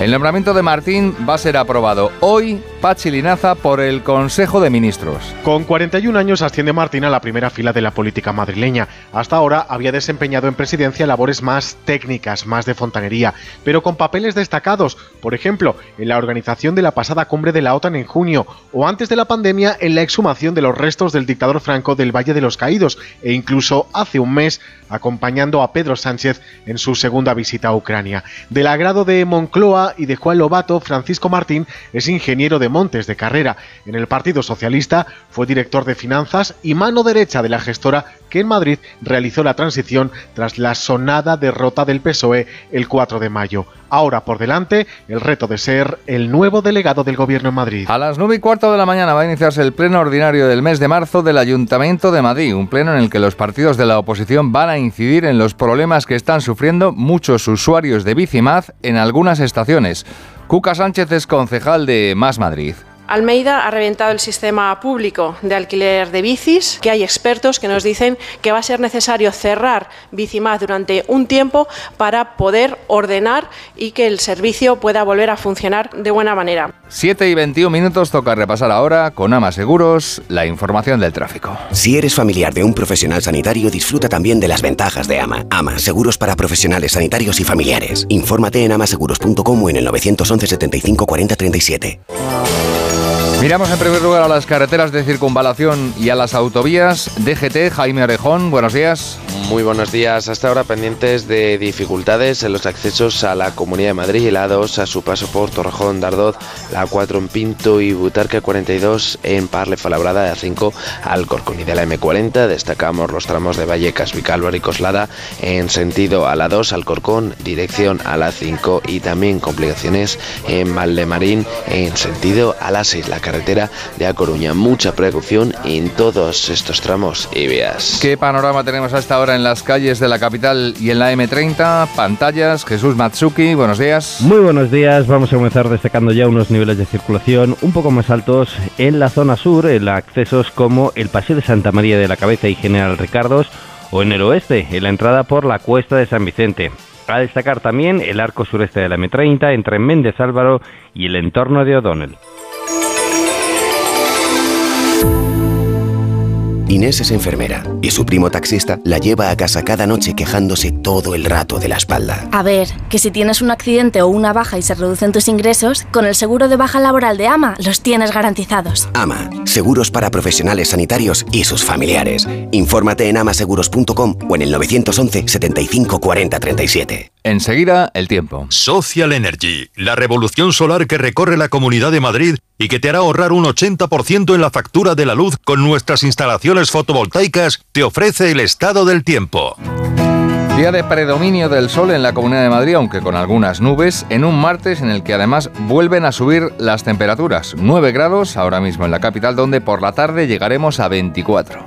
El nombramiento de Martín va a ser aprobado hoy, Pachi Linaza, por el Consejo de Ministros. Con 41 años asciende Martín a la primera fila de la política madrileña. Hasta ahora había desempeñado en presidencia labores más técnicas, más de fontanería, pero con papeles destacados, por ejemplo, en la organización de la pasada cumbre de la OTAN en junio, o antes de la pandemia en la exhumación de los restos del dictador Franco del Valle de los Caídos, e incluso hace un mes acompañando a Pedro Sánchez en su segunda visita a Ucrania. Del agrado de Moncloa y de Juan Lobato, Francisco Martín es ingeniero de montes de carrera. En el Partido Socialista fue director de finanzas y mano derecha de la gestora que en Madrid realizó la transición tras la sonada derrota del PSOE el 4 de mayo. Ahora por delante el reto de ser el nuevo delegado del gobierno en Madrid. A las 9 y cuarto de la mañana va a iniciarse el pleno ordinario del mes de marzo del Ayuntamiento de Madrid, un pleno en el que los partidos de la oposición van a incidir en los problemas que están sufriendo muchos usuarios de Bicimaz en algunas estaciones. Cuca Sánchez es concejal de Más Madrid. Almeida ha reventado el sistema público de alquiler de bicis, que hay expertos que nos dicen que va a ser necesario cerrar Bicimaz durante un tiempo para poder ordenar y que el servicio pueda volver a funcionar de buena manera. 7 y 21 minutos toca repasar ahora con Ama Seguros la información del tráfico. Si eres familiar de un profesional sanitario, disfruta también de las ventajas de Ama. Ama, seguros para profesionales sanitarios y familiares. Infórmate en amaseguros.com o en el 911 75 40 37. Miramos en primer lugar a las carreteras de circunvalación y a las autovías. DGT, Jaime Orejón, buenos días. Muy buenos días. Hasta ahora pendientes de dificultades en los accesos a la Comunidad de Madrid la 2 a su paso por Torrejón, Dardoz, la 4 en Pinto y Butarque 42 en Parle Falabrada, de A5 al Corcón y de la M40. Destacamos los tramos de Vallecas, Vicálvaro y Coslada en sentido a la 2 al Corcón, dirección a la 5 y también complicaciones en Valdemarín en sentido a la 6. La carretera de A Coruña. Mucha precaución en todos estos tramos y vías. ¿Qué panorama tenemos hasta ahora en las calles de la capital y en la M30? Pantallas, Jesús Matsuki, buenos días. Muy buenos días, vamos a comenzar destacando ya unos niveles de circulación un poco más altos en la zona sur, en accesos como el Paseo de Santa María de la Cabeza y General Ricardos o en el oeste, en la entrada por la cuesta de San Vicente. A destacar también el arco sureste de la M30 entre Méndez Álvaro y el entorno de O'Donnell. Inés es enfermera y su primo taxista la lleva a casa cada noche quejándose todo el rato de la espalda. A ver, que si tienes un accidente o una baja y se reducen tus ingresos, con el seguro de baja laboral de AMA los tienes garantizados. AMA, seguros para profesionales sanitarios y sus familiares. Infórmate en amaseguros.com o en el 911 75 40 37. Enseguida, el tiempo. Social Energy, la revolución solar que recorre la Comunidad de Madrid y que te hará ahorrar un 80% en la factura de la luz con nuestras instalaciones fotovoltaicas, te ofrece el estado del tiempo. Día de predominio del sol en la Comunidad de Madrid, aunque con algunas nubes, en un martes en el que además vuelven a subir las temperaturas. 9 grados ahora mismo en la capital, donde por la tarde llegaremos a 24.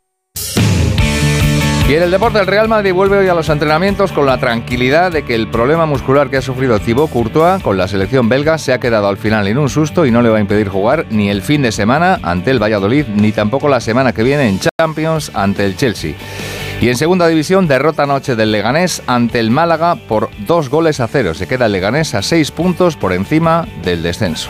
Y en el deporte, el Real Madrid vuelve hoy a los entrenamientos con la tranquilidad de que el problema muscular que ha sufrido Thibaut Courtois con la selección belga se ha quedado al final en un susto y no le va a impedir jugar ni el fin de semana ante el Valladolid ni tampoco la semana que viene en Champions ante el Chelsea. Y en segunda división, derrota anoche del Leganés ante el Málaga por dos goles a cero. Se queda el Leganés a seis puntos por encima del descenso.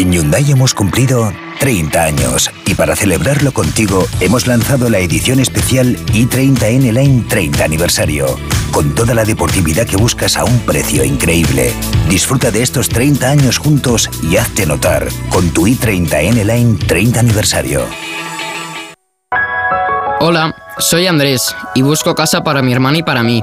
En Hyundai hemos cumplido 30 años y para celebrarlo contigo hemos lanzado la edición especial i30N Line 30 aniversario, con toda la deportividad que buscas a un precio increíble. Disfruta de estos 30 años juntos y hazte notar con tu i30N Line 30 aniversario. Hola, soy Andrés y busco casa para mi hermana y para mí.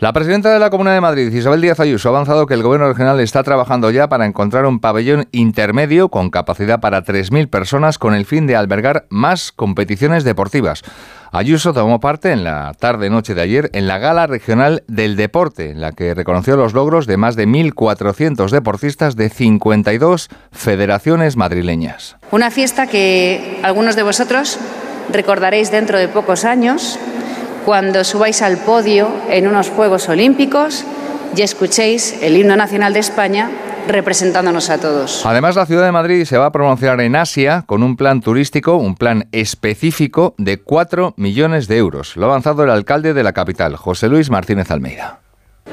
La presidenta de la Comunidad de Madrid, Isabel Díaz Ayuso, ha avanzado que el Gobierno regional está trabajando ya para encontrar un pabellón intermedio con capacidad para 3.000 personas con el fin de albergar más competiciones deportivas. Ayuso tomó parte en la tarde-noche de ayer en la Gala Regional del Deporte, en la que reconoció los logros de más de 1.400 deportistas de 52 federaciones madrileñas. Una fiesta que algunos de vosotros recordaréis dentro de pocos años cuando subáis al podio en unos Juegos Olímpicos y escuchéis el himno nacional de España representándonos a todos. Además, la ciudad de Madrid se va a promocionar en Asia con un plan turístico, un plan específico de 4 millones de euros. Lo ha avanzado el alcalde de la capital, José Luis Martínez Almeida.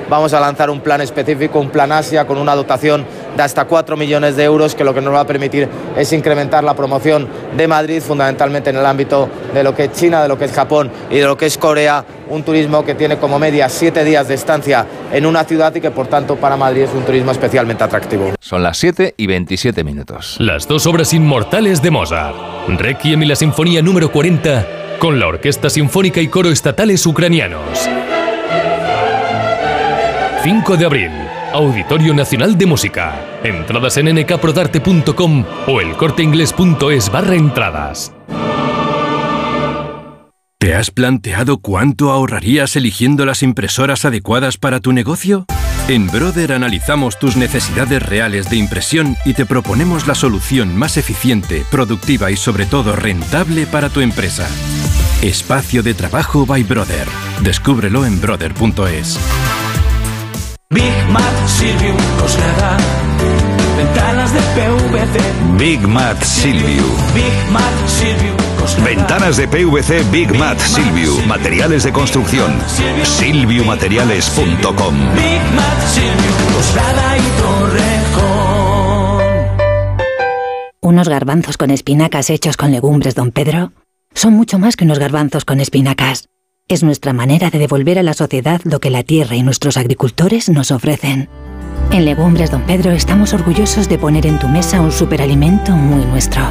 Vamos a lanzar un plan específico, un plan Asia con una dotación de hasta 4 millones de euros que lo que nos va a permitir es incrementar la promoción de Madrid fundamentalmente en el ámbito de lo que es China, de lo que es Japón y de lo que es Corea, un turismo que tiene como media 7 días de estancia en una ciudad y que por tanto para Madrid es un turismo especialmente atractivo. Son las 7 y 27 minutos. Las dos obras inmortales de Mozart, Requiem y la Sinfonía número 40 con la Orquesta Sinfónica y Coro Estatales Ucranianos. 5 de abril, Auditorio Nacional de Música. Entradas en nkprodarte.com o elcorteingles.es barra entradas. ¿Te has planteado cuánto ahorrarías eligiendo las impresoras adecuadas para tu negocio? En Brother analizamos tus necesidades reales de impresión y te proponemos la solución más eficiente, productiva y sobre todo rentable para tu empresa. Espacio de trabajo by Brother. Descúbrelo en brother.es. Big Mat Silvium Cosnada. Ventanas de PVC. Big Mat Silviu. Big Mat Silvium Cosnada. Ventanas de PVC Big Mat Silviu. Materiales de construcción. Silviumateriales.com. Big Mat Silvium Cosnada y Torrejón. Unos garbanzos con espinacas hechos con legumbres, don Pedro, son mucho más que unos garbanzos con espinacas. Es nuestra manera de devolver a la sociedad lo que la tierra y nuestros agricultores nos ofrecen. En Legumbres Don Pedro estamos orgullosos de poner en tu mesa un superalimento muy nuestro.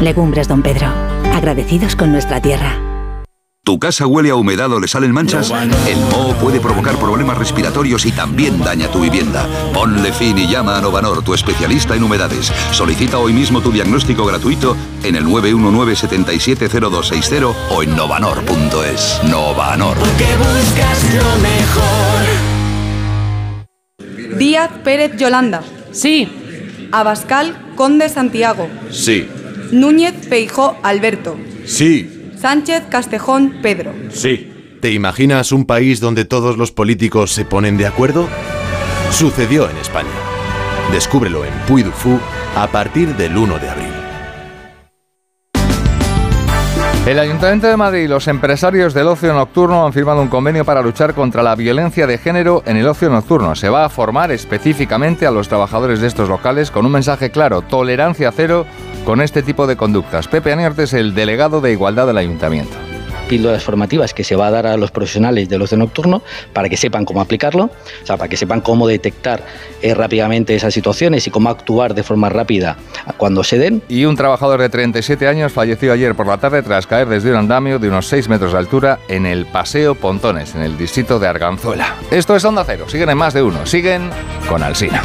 Legumbres Don Pedro, agradecidos con nuestra tierra. ¿Tu casa huele a humedad o le salen manchas? El moho puede provocar problemas respiratorios y también daña tu vivienda. Ponle fin y llama a Novanor, tu especialista en humedades. Solicita hoy mismo tu diagnóstico gratuito en el 919-770260 o en novanor.es. Novanor. Que buscas lo mejor. Díaz Pérez Yolanda. Sí. Abascal Conde Santiago. Sí. Núñez Feijó Alberto. Sí. Sánchez Castejón Pedro. Sí. ¿Te imaginas un país donde todos los políticos se ponen de acuerdo? Sucedió en España. Descúbrelo en Puy du Fou a partir del 1 de abril. El Ayuntamiento de Madrid y los empresarios del ocio nocturno han firmado un convenio para luchar contra la violencia de género en el ocio nocturno. Se va a formar específicamente a los trabajadores de estos locales con un mensaje claro, tolerancia cero con este tipo de conductas. Pepe Aniarte es el delegado de Igualdad del Ayuntamiento píldoras formativas que se va a dar a los profesionales del ocio nocturno para que sepan cómo aplicarlo, o sea, para que sepan cómo detectar eh, rápidamente esas situaciones y cómo actuar de forma rápida cuando se den. Y un trabajador de 37 años falleció ayer por la tarde tras caer desde un andamio de unos 6 metros de altura en el Paseo Pontones, en el distrito de Arganzuela. Esto es Onda Cero, siguen en más de uno, siguen con Alsina.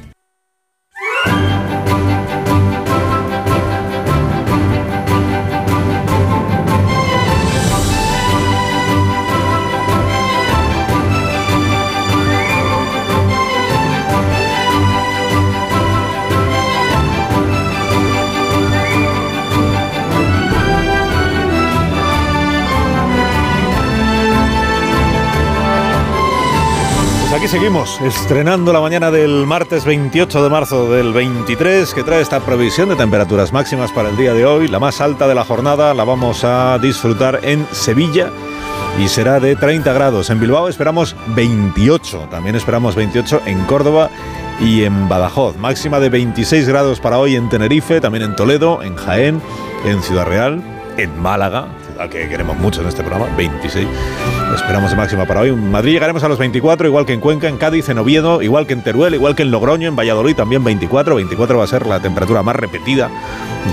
Seguimos, estrenando la mañana del martes 28 de marzo del 23, que trae esta previsión de temperaturas máximas para el día de hoy. La más alta de la jornada la vamos a disfrutar en Sevilla y será de 30 grados. En Bilbao esperamos 28, también esperamos 28 en Córdoba y en Badajoz. Máxima de 26 grados para hoy en Tenerife, también en Toledo, en Jaén, en Ciudad Real, en Málaga, ciudad que queremos mucho en este programa, 26. Esperamos de máxima para hoy. En Madrid llegaremos a los 24, igual que en Cuenca, en Cádiz, en Oviedo, igual que en Teruel, igual que en Logroño, en Valladolid también 24. 24 va a ser la temperatura más repetida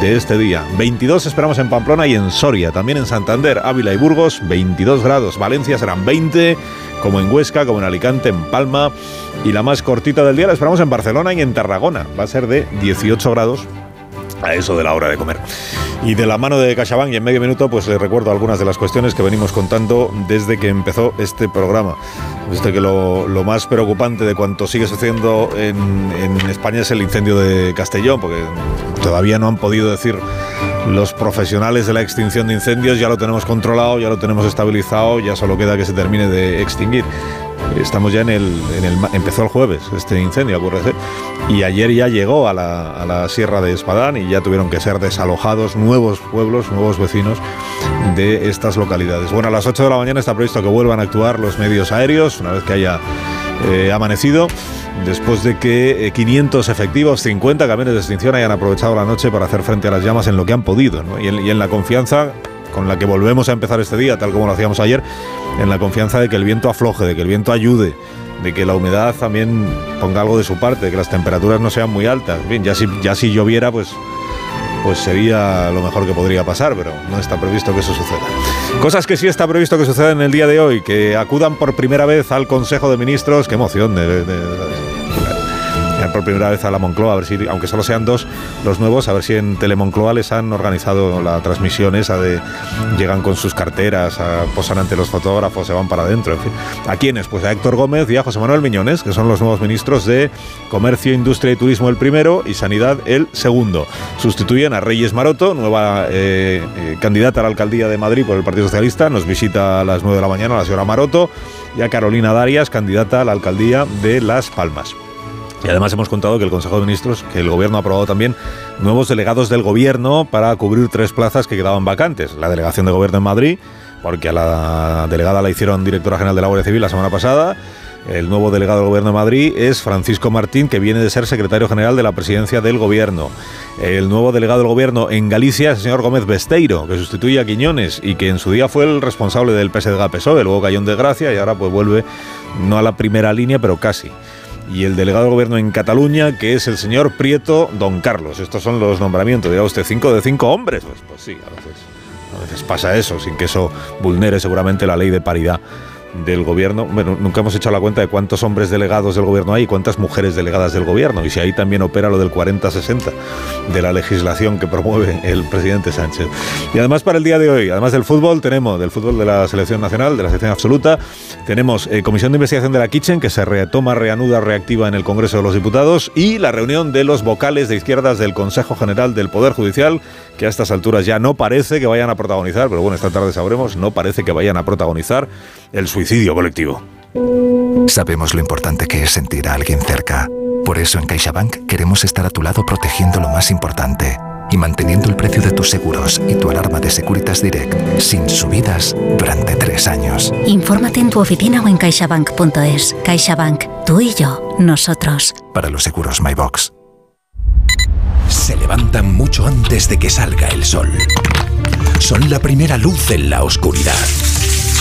de este día. 22 esperamos en Pamplona y en Soria, también en Santander, Ávila y Burgos, 22 grados. Valencia serán 20, como en Huesca, como en Alicante, en Palma. Y la más cortita del día la esperamos en Barcelona y en Tarragona. Va a ser de 18 grados a eso de la hora de comer. Y de la mano de CaixaBank y en medio minuto, pues les recuerdo algunas de las cuestiones que venimos contando desde que empezó este programa. Desde que lo, más preocupante de cuanto sigue sucediendo en, en España es el incendio de Castellón, porque todavía no han podido decir los profesionales de la extinción de incendios, ya lo tenemos controlado, ya lo tenemos estabilizado, ya solo queda que se termine de extinguir. Estamos ya en el, en el... Empezó el jueves este incendio, acuérdese. Y ayer ya llegó a la, a la Sierra de Espadán y ya tuvieron que ser desalojados nuevos pueblos, nuevos vecinos de estas localidades. Bueno, a las 8 de la mañana está previsto que vuelvan a actuar los medios aéreos, una vez que haya eh, amanecido, después de que eh, 500 efectivos, 50 camiones de extinción hayan aprovechado la noche para hacer frente a las llamas en lo que han podido. ¿no? Y en la confianza con la que volvemos a empezar este día, tal como lo hacíamos ayer, en la confianza de que el viento afloje, de que el viento ayude, de que la humedad también ponga algo de su parte, de que las temperaturas no sean muy altas. Bien, ya si, ya si lloviera, pues, pues sería lo mejor que podría pasar, pero no está previsto que eso suceda. Cosas que sí está previsto que sucedan en el día de hoy, que acudan por primera vez al Consejo de Ministros, qué emoción de por primera vez a la Moncloa, a ver si, aunque solo sean dos los nuevos, a ver si en Telemoncloa les han organizado la transmisión esa de llegan con sus carteras, posan ante los fotógrafos, se van para adentro, en fin. ¿A quiénes? Pues a Héctor Gómez y a José Manuel Miñones, que son los nuevos ministros de Comercio, Industria y Turismo el primero y Sanidad el segundo. Sustituyen a Reyes Maroto, nueva eh, eh, candidata a la alcaldía de Madrid por el Partido Socialista, nos visita a las 9 de la mañana la señora Maroto, y a Carolina Darias, candidata a la alcaldía de Las Palmas. Y además hemos contado que el Consejo de Ministros, que el Gobierno ha aprobado también nuevos delegados del Gobierno para cubrir tres plazas que quedaban vacantes. La delegación de Gobierno en Madrid, porque a la delegada la hicieron directora general de la Guardia Civil la semana pasada. El nuevo delegado del Gobierno de Madrid es Francisco Martín, que viene de ser secretario general de la presidencia del Gobierno. El nuevo delegado del Gobierno en Galicia es el señor Gómez Besteiro, que sustituye a Quiñones y que en su día fue el responsable del PSG-PSOE, luego cayó en desgracia y ahora pues vuelve no a la primera línea, pero casi y el delegado de gobierno en Cataluña, que es el señor Prieto Don Carlos. Estos son los nombramientos. Dirá usted, cinco de cinco hombres. Pues, pues sí, a veces, a veces pasa eso, sin que eso vulnere seguramente la ley de paridad del gobierno. Bueno, nunca hemos hecho la cuenta de cuántos hombres delegados del gobierno hay y cuántas mujeres delegadas del gobierno. Y si ahí también opera lo del 40-60 de la legislación que promueve el presidente Sánchez. Y además para el día de hoy, además del fútbol, tenemos del fútbol de la selección nacional, de la selección absoluta, tenemos eh, comisión de investigación de la Kitchen que se retoma, reanuda, reactiva en el Congreso de los Diputados y la reunión de los vocales de izquierdas del Consejo General del Poder Judicial que a estas alturas ya no parece que vayan a protagonizar, pero bueno, esta tarde sabremos, no parece que vayan a protagonizar el suicidio colectivo. Sabemos lo importante que es sentir a alguien cerca. Por eso en CaixaBank queremos estar a tu lado protegiendo lo más importante y manteniendo el precio de tus seguros y tu alarma de Securitas Direct sin subidas durante tres años. Infórmate en tu oficina o en caixabank.es. CaixaBank, tú y yo, nosotros. Para los seguros MyBox se levantan mucho antes de que salga el sol. Son la primera luz en la oscuridad.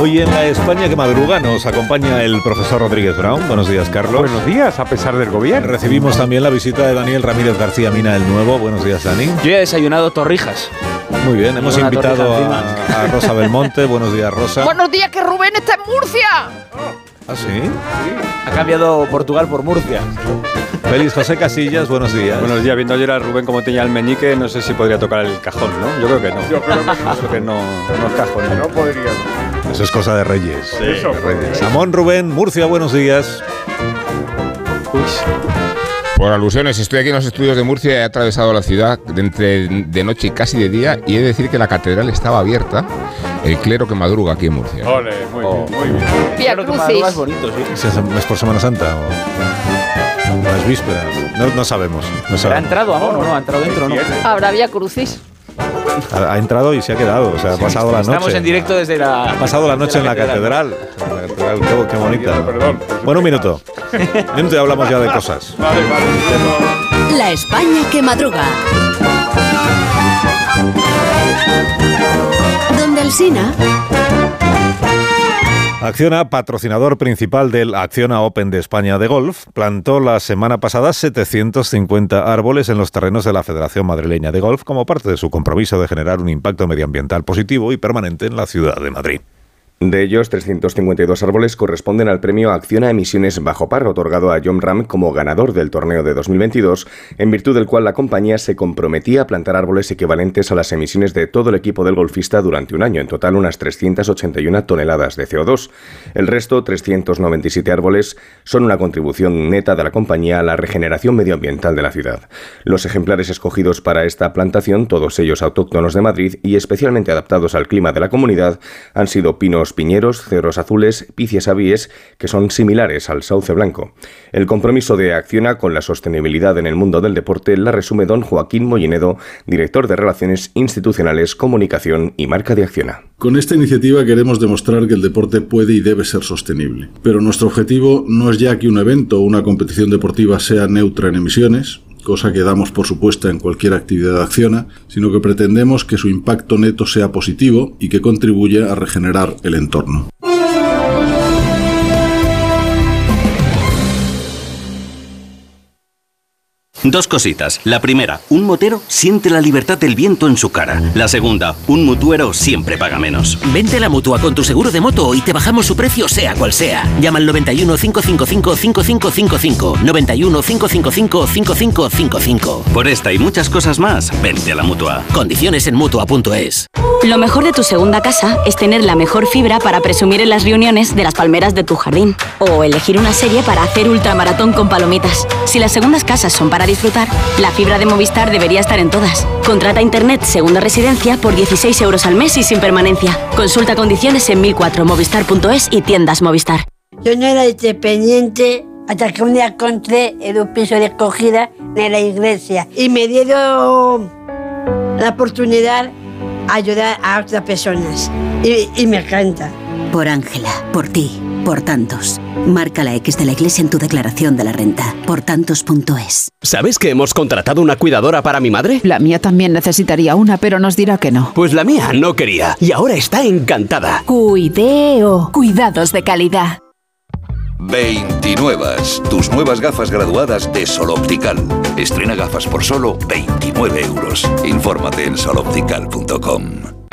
Hoy en la España que madruga nos acompaña el profesor Rodríguez Brown. Buenos días, Carlos. Buenos días, a pesar del gobierno. Recibimos también la visita de Daniel Ramírez García Mina, el nuevo. Buenos días, Dani. Yo he desayunado torrijas. Muy bien, hemos invitado a, Rosa Belmonte. Buenos días, Rosa. Buenos días, que Rubén está en Murcia. ¿Ah, sí? Ha cambiado Portugal por Murcia. Félix José Casillas, buenos días. Buenos días, viendo ayer a Rubén como tenía el meñique, no sé si podría tocar el cajón, ¿no? Yo creo que no. Yo creo que no. Creo que no, no es cajón. No podría. Eso es cosa de Reyes. Sí, Eso. De Reyes. Amón Rubén, Murcia, buenos días. Por alusiones, estoy aquí en los estudios de Murcia, he atravesado la ciudad de, entre, de noche y casi de día y he de decir que la catedral estaba abierta, el clero que madruga aquí en Murcia. Ole, muy bien, muy bien. Vía Crucis. Es bonito, sí. ¿Es por Semana Santa o las vísperas? No, no sabemos. No ¿Ha sabemos. entrado, amor, o no? ¿Ha entrado dentro o no? Habrá Vía Crucis. Ha, ha entrado y se ha quedado, o sea, ha pasado la noche. Estamos en directo desde la... Ha pasado la noche desde en la catedral. En la catedral, qué, qué bonita. Perdón. Bueno, un minuto. Un minuto y hablamos ya de cosas. Vale, vale. La España que madruga. Donde el Sina. Acciona, patrocinador principal del Acciona Open de España de Golf, plantó la semana pasada 750 árboles en los terrenos de la Federación Madrileña de Golf como parte de su compromiso de generar un impacto medioambiental positivo y permanente en la ciudad de Madrid. De ellos, 352 árboles corresponden al premio Acciona Emisiones Bajo Par, otorgado a John Ram como ganador del torneo de 2022, en virtud del cual la compañía se comprometía a plantar árboles equivalentes a las emisiones de todo el equipo del golfista durante un año, en total unas 381 toneladas de CO2. El resto, 397 árboles, son una contribución neta de la compañía a la regeneración medioambiental de la ciudad. Los ejemplares escogidos para esta plantación, todos ellos autóctonos de Madrid y especialmente adaptados al clima de la comunidad, han sido pinos piñeros, cerros azules, picias avíes, que son similares al sauce blanco. El compromiso de Acciona con la sostenibilidad en el mundo del deporte la resume don Joaquín Mollinedo, director de Relaciones Institucionales, Comunicación y Marca de Acciona. Con esta iniciativa queremos demostrar que el deporte puede y debe ser sostenible. Pero nuestro objetivo no es ya que un evento o una competición deportiva sea neutra en emisiones, cosa que damos por supuesta en cualquier actividad de acciona, sino que pretendemos que su impacto neto sea positivo y que contribuya a regenerar el entorno. Dos cositas. La primera, un motero siente la libertad del viento en su cara. La segunda, un mutuero siempre paga menos. Vente a la mutua con tu seguro de moto y te bajamos su precio sea cual sea. Llama al 91 555 5555. 91 555 5555. Por esta y muchas cosas más, vente a la mutua. Condiciones en mutua.es. Lo mejor de tu segunda casa es tener la mejor fibra para presumir en las reuniones de las palmeras de tu jardín. O elegir una serie para hacer ultramaratón con palomitas. Si las segundas casas son para disfrutar, la fibra de Movistar debería estar en todas. Contrata Internet Segunda Residencia por 16 euros al mes y sin permanencia. Consulta condiciones en 1004movistar.es y tiendas Movistar. Yo no era independiente hasta que un día encontré en un piso de acogida de la iglesia y me dieron la oportunidad de ayudar a otras personas. Y, y me encanta. Por Ángela, por ti, por tantos. Marca la X de la iglesia en tu declaración de la renta. Por tantos.es. ¿Sabes que hemos contratado una cuidadora para mi madre? La mía también necesitaría una, pero nos dirá que no. Pues la mía no quería y ahora está encantada. Cuideo. Cuidados de calidad. 29. Tus nuevas gafas graduadas de Sol Optical. Estrena gafas por solo 29 euros. Infórmate en soloptical.com.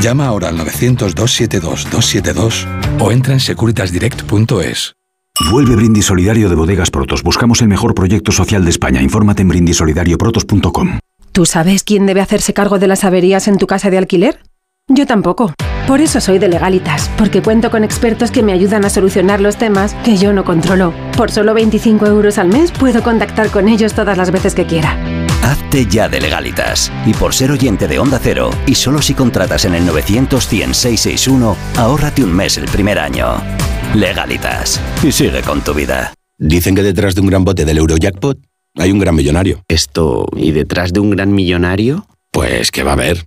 Llama ahora al 900-272-272 o entra en securitasdirect.es. Vuelve Brindis Solidario de Bodegas Protos. Buscamos el mejor proyecto social de España. Infórmate en brindisolidarioprotos.com. ¿Tú sabes quién debe hacerse cargo de las averías en tu casa de alquiler? Yo tampoco. Por eso soy de Legalitas, porque cuento con expertos que me ayudan a solucionar los temas que yo no controlo. Por solo 25 euros al mes puedo contactar con ellos todas las veces que quiera. Hazte ya de legalitas. Y por ser oyente de Onda Cero, y solo si contratas en el 900 100 661, ahórrate un mes el primer año. Legalitas. Y sigue con tu vida. Dicen que detrás de un gran bote del Eurojackpot hay un gran millonario. Esto, ¿y detrás de un gran millonario? Pues que va a haber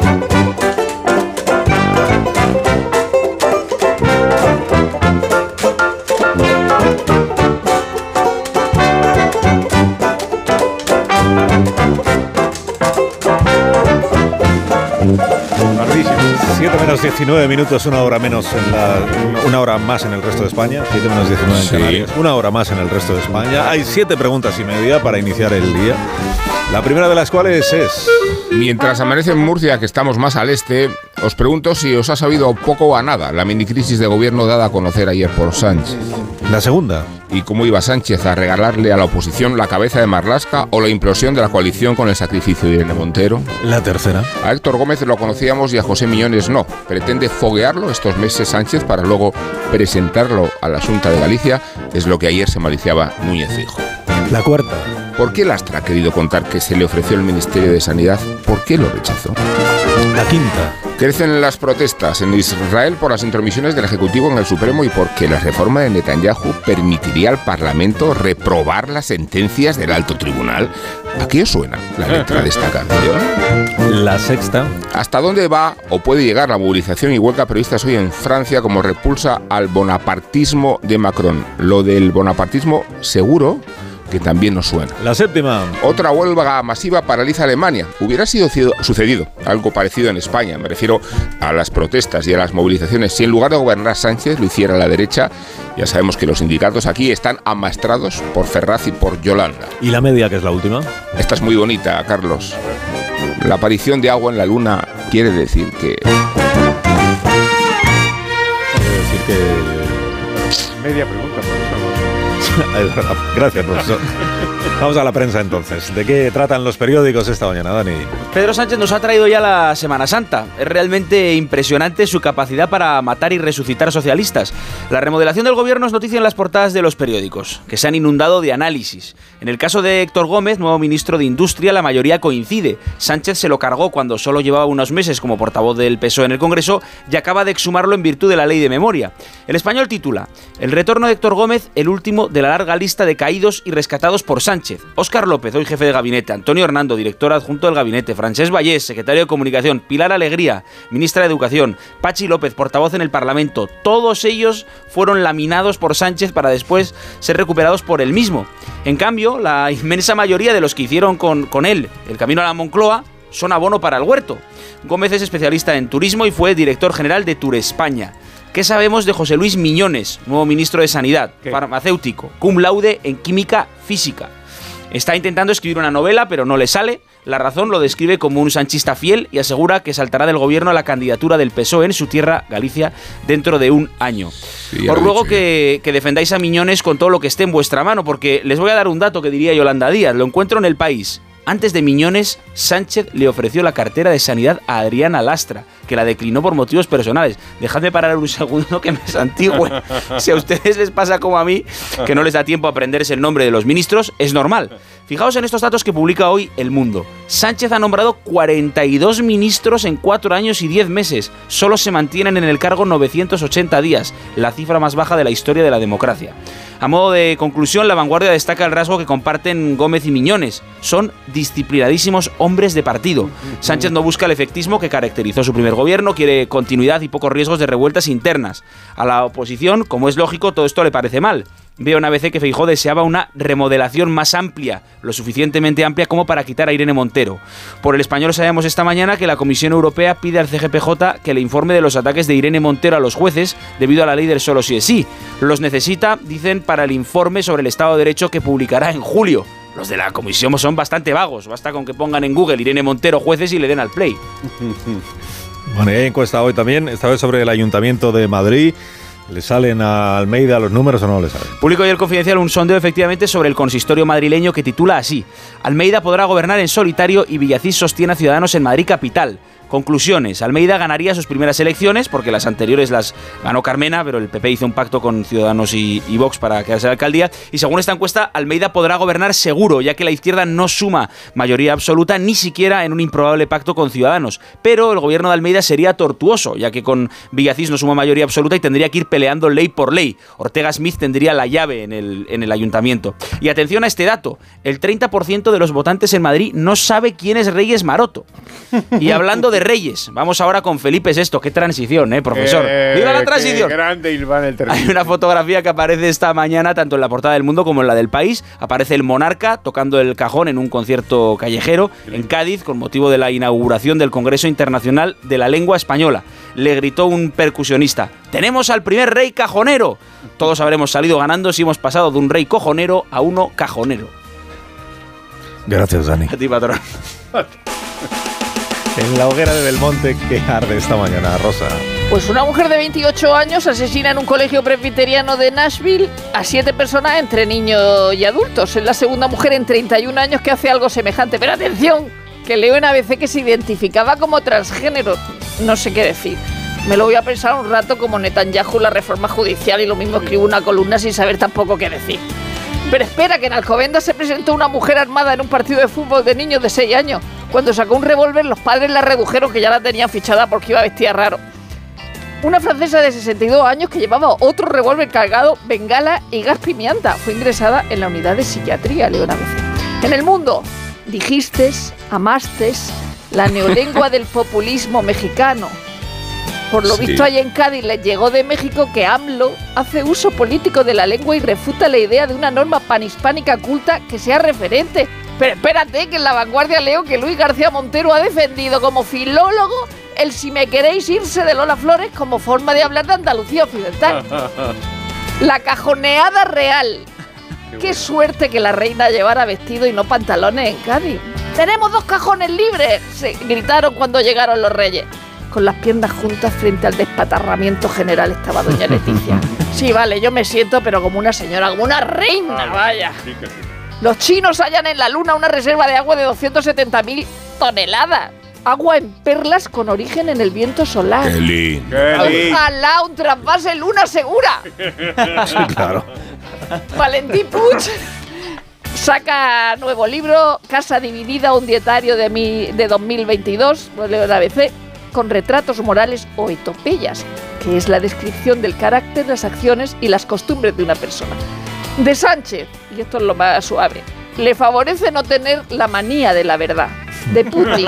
7 menos 19 minutos, una hora menos en la, una hora más en el resto de España. 7 menos 19 en Sí. Canarias. Una hora más en el resto de España. Hay siete preguntas y media para iniciar el día. La primera de las cuales es. Mientras amanece en Murcia, que estamos más al este, os pregunto si os ha sabido poco o a nada la minicrisis de gobierno dada a conocer ayer por Sánchez. La segunda. ¿Y cómo iba Sánchez a regalarle a la oposición la cabeza de Marlasca o la implosión de la coalición con el sacrificio de Irene Montero? La tercera. A Héctor Gómez lo conocíamos y a José Millones no. Pretende foguearlo estos meses Sánchez para luego presentarlo a la Junta de Galicia, es lo que ayer se maliciaba Núñez Fijo. La cuarta. ¿Por qué Lastra ha querido contar que se le ofreció el Ministerio de Sanidad? ¿Por qué lo rechazó? La quinta. Crecen las protestas en Israel por las intromisiones del Ejecutivo en el Supremo y porque la reforma de Netanyahu permitiría al Parlamento reprobar las sentencias del alto tribunal. ¿A qué suena la letra de esta canción? La sexta. ¿Hasta dónde va o puede llegar la movilización y huelga periodistas hoy en Francia como repulsa al bonapartismo de Macron? Lo del bonapartismo seguro que también nos suena. La séptima. Otra huelga masiva paraliza Alemania. Hubiera sido sucedido algo parecido en España. Me refiero a las protestas y a las movilizaciones. Si en lugar de gobernar Sánchez lo hiciera la derecha, ya sabemos que los sindicatos aquí están amastrados por Ferraz y por Yolanda. ¿Y la media, que es la última? Esta es muy bonita, Carlos. La aparición de agua en la luna quiere decir que... Quiere decir que... Media pregunta, profesor. Gracias, profesor. Vamos a la prensa entonces. ¿De qué tratan los periódicos esta mañana, Dani? Pedro Sánchez nos ha traído ya la Semana Santa. Es realmente impresionante su capacidad para matar y resucitar socialistas. La remodelación del gobierno es noticia en las portadas de los periódicos, que se han inundado de análisis. En el caso de Héctor Gómez, nuevo ministro de Industria, la mayoría coincide. Sánchez se lo cargó cuando solo llevaba unos meses como portavoz del PSOE en el Congreso y acaba de exhumarlo en virtud de la ley de memoria. El español titula El retorno de Héctor Gómez, el último de la larga lista de caídos y rescatados por Sánchez. Óscar López, hoy jefe de gabinete, Antonio Hernando, director adjunto del gabinete, Francés Vallés, secretario de Comunicación, Pilar Alegría, ministra de Educación, Pachi López, portavoz en el Parlamento, todos ellos fueron laminados por Sánchez para después ser recuperados por él mismo. En cambio, la inmensa mayoría de los que hicieron con, con él el camino a la Moncloa son abono para el huerto. Gómez es especialista en turismo y fue director general de Tour España. ¿Qué sabemos de José Luis Miñones, nuevo ministro de Sanidad, farmacéutico, cum laude en química física? Está intentando escribir una novela, pero no le sale. La razón lo describe como un sanchista fiel y asegura que saltará del gobierno a la candidatura del PSOE en su tierra, Galicia, dentro de un año. Os ruego que, que, defendáis a Miñones con todo lo que esté en vuestra mano, porque les voy a dar un dato que diría Yolanda Díaz. Lo encuentro en el país. Antes de Miñones, Sánchez le ofreció la cartera de sanidad a Adriana Lastra, que la declinó por motivos personales. Dejadme parar un segundo que me santigüe. si a ustedes les pasa como a mí, que no les da tiempo a aprenderse el nombre de los ministros, es normal. Fijaos en estos datos que publica hoy El Mundo. Sánchez ha nombrado 42 ministros en 4 años y 10 meses. Solo se mantienen en el cargo 980 días, la cifra más baja de la historia de la democracia. A modo de conclusión, la vanguardia destaca el rasgo que comparten Gómez y Miñones. Son disciplinadísimos hombres de partido. Sánchez no busca el efectismo que caracterizó su primer gobierno, quiere continuidad y pocos riesgos de revueltas internas. A la oposición, como es lógico, todo esto le parece mal. Veo en ABC que Feijó deseaba una remodelación más amplia, lo suficientemente amplia como para quitar a Irene Montero. Por el español sabemos esta mañana que la Comisión Europea pide al CGPJ que le informe de los ataques de Irene Montero a los jueces debido a la ley del solo sí es sí. Los necesita, dicen, para el informe sobre el Estado de Derecho que publicará en julio. Los de la comisión son bastante vagos, basta con que pongan en Google Irene Montero jueces y le den al play. Bueno, encuesta hoy también, esta vez sobre el Ayuntamiento de Madrid. ¿Le salen a Almeida los números o no le salen? Público y el Confidencial un sondeo efectivamente sobre el consistorio madrileño que titula así: Almeida podrá gobernar en solitario y Villacís sostiene a Ciudadanos en Madrid capital. Conclusiones. Almeida ganaría sus primeras elecciones, porque las anteriores las ganó Carmena, pero el PP hizo un pacto con Ciudadanos y, Vox para quedarse la alcaldía. Y según esta encuesta, Almeida podrá gobernar seguro, ya que la izquierda no suma mayoría absoluta ni siquiera en un improbable pacto con Ciudadanos. Pero el gobierno de Almeida sería tortuoso, ya que con Villacís no suma mayoría absoluta y tendría que ir peleando ley por ley. Ortega Smith tendría la llave en el, en el ayuntamiento. Y atención a este dato: el 30% de los votantes en Madrid no sabe quién es Reyes Maroto. Y hablando de Reyes. Vamos ahora con Felipe VI. Qué transición, ¿eh, profesor? Eh, ¡Viva la transición! Qué grande Iván el Hay una fotografía que aparece esta mañana tanto en la portada del Mundo como en la del País. Aparece el monarca tocando el cajón en un concierto callejero en Cádiz con motivo de la inauguración del Congreso Internacional de la Lengua Española. Le gritó un percusionista: ¡Tenemos al primer rey cajonero! Todos habremos salido ganando si hemos pasado de un rey cojonero a uno cajonero. Gracias, Dani. A ti, patrón. En la hoguera de Belmonte, ¿qué arde esta mañana, Rosa? Pues una mujer de 28 años asesina en un colegio presbiteriano de Nashville a siete personas entre niños y adultos. Es la segunda mujer en 31 años que hace algo semejante. Pero atención, que leo en ABC que se identificaba como transgénero. No sé qué decir. Me lo voy a pensar un rato como Netanyahu la reforma judicial y lo mismo escribo una columna sin saber tampoco qué decir. Pero espera, que en Alcobendas se presentó una mujer armada en un partido de fútbol de niños de 6 años. Cuando sacó un revólver, los padres la redujeron que ya la tenían fichada porque iba vestida raro. Una francesa de 62 años que llevaba otro revólver cargado, bengala y gas pimienta fue ingresada en la unidad de psiquiatría, Leona En el mundo, dijiste, amastes, la neolengua del populismo mexicano. Por lo Sí. visto, allá en Cádiz les llegó de México que AMLO hace uso político de la lengua y refuta la idea de una norma panhispánica culta que sea referente. Pero espérate, que en la vanguardia leo que Luis García Montero ha defendido como filólogo el si me queréis irse de Lola Flores como forma de hablar de Andalucía Occidental. La cajoneada real. Qué, suerte que la reina llevara vestido y no pantalones en Cádiz. ¡Tenemos dos cajones libres! Se gritaron cuando llegaron los reyes. Con las piernas juntas frente al despatarramiento general estaba doña Leticia. Sí, vale, yo me siento, pero como una señora, como una reina, vaya. Los chinos hallan en la luna una reserva de agua de 270.000 toneladas. Agua en perlas con origen en el viento solar. Qué lindo. Ojalá un trasvase luna segura. Sí, claro. Valentín Puig saca nuevo libro, Casa Dividida, un dietario de, mi, de 2022, lo leo en ABC, con retratos morales o etopeyas, que es la descripción del carácter, las acciones y las costumbres de una persona. De Sánchez, y esto es lo más suave, le favorece no tener la manía de la verdad. De Putin,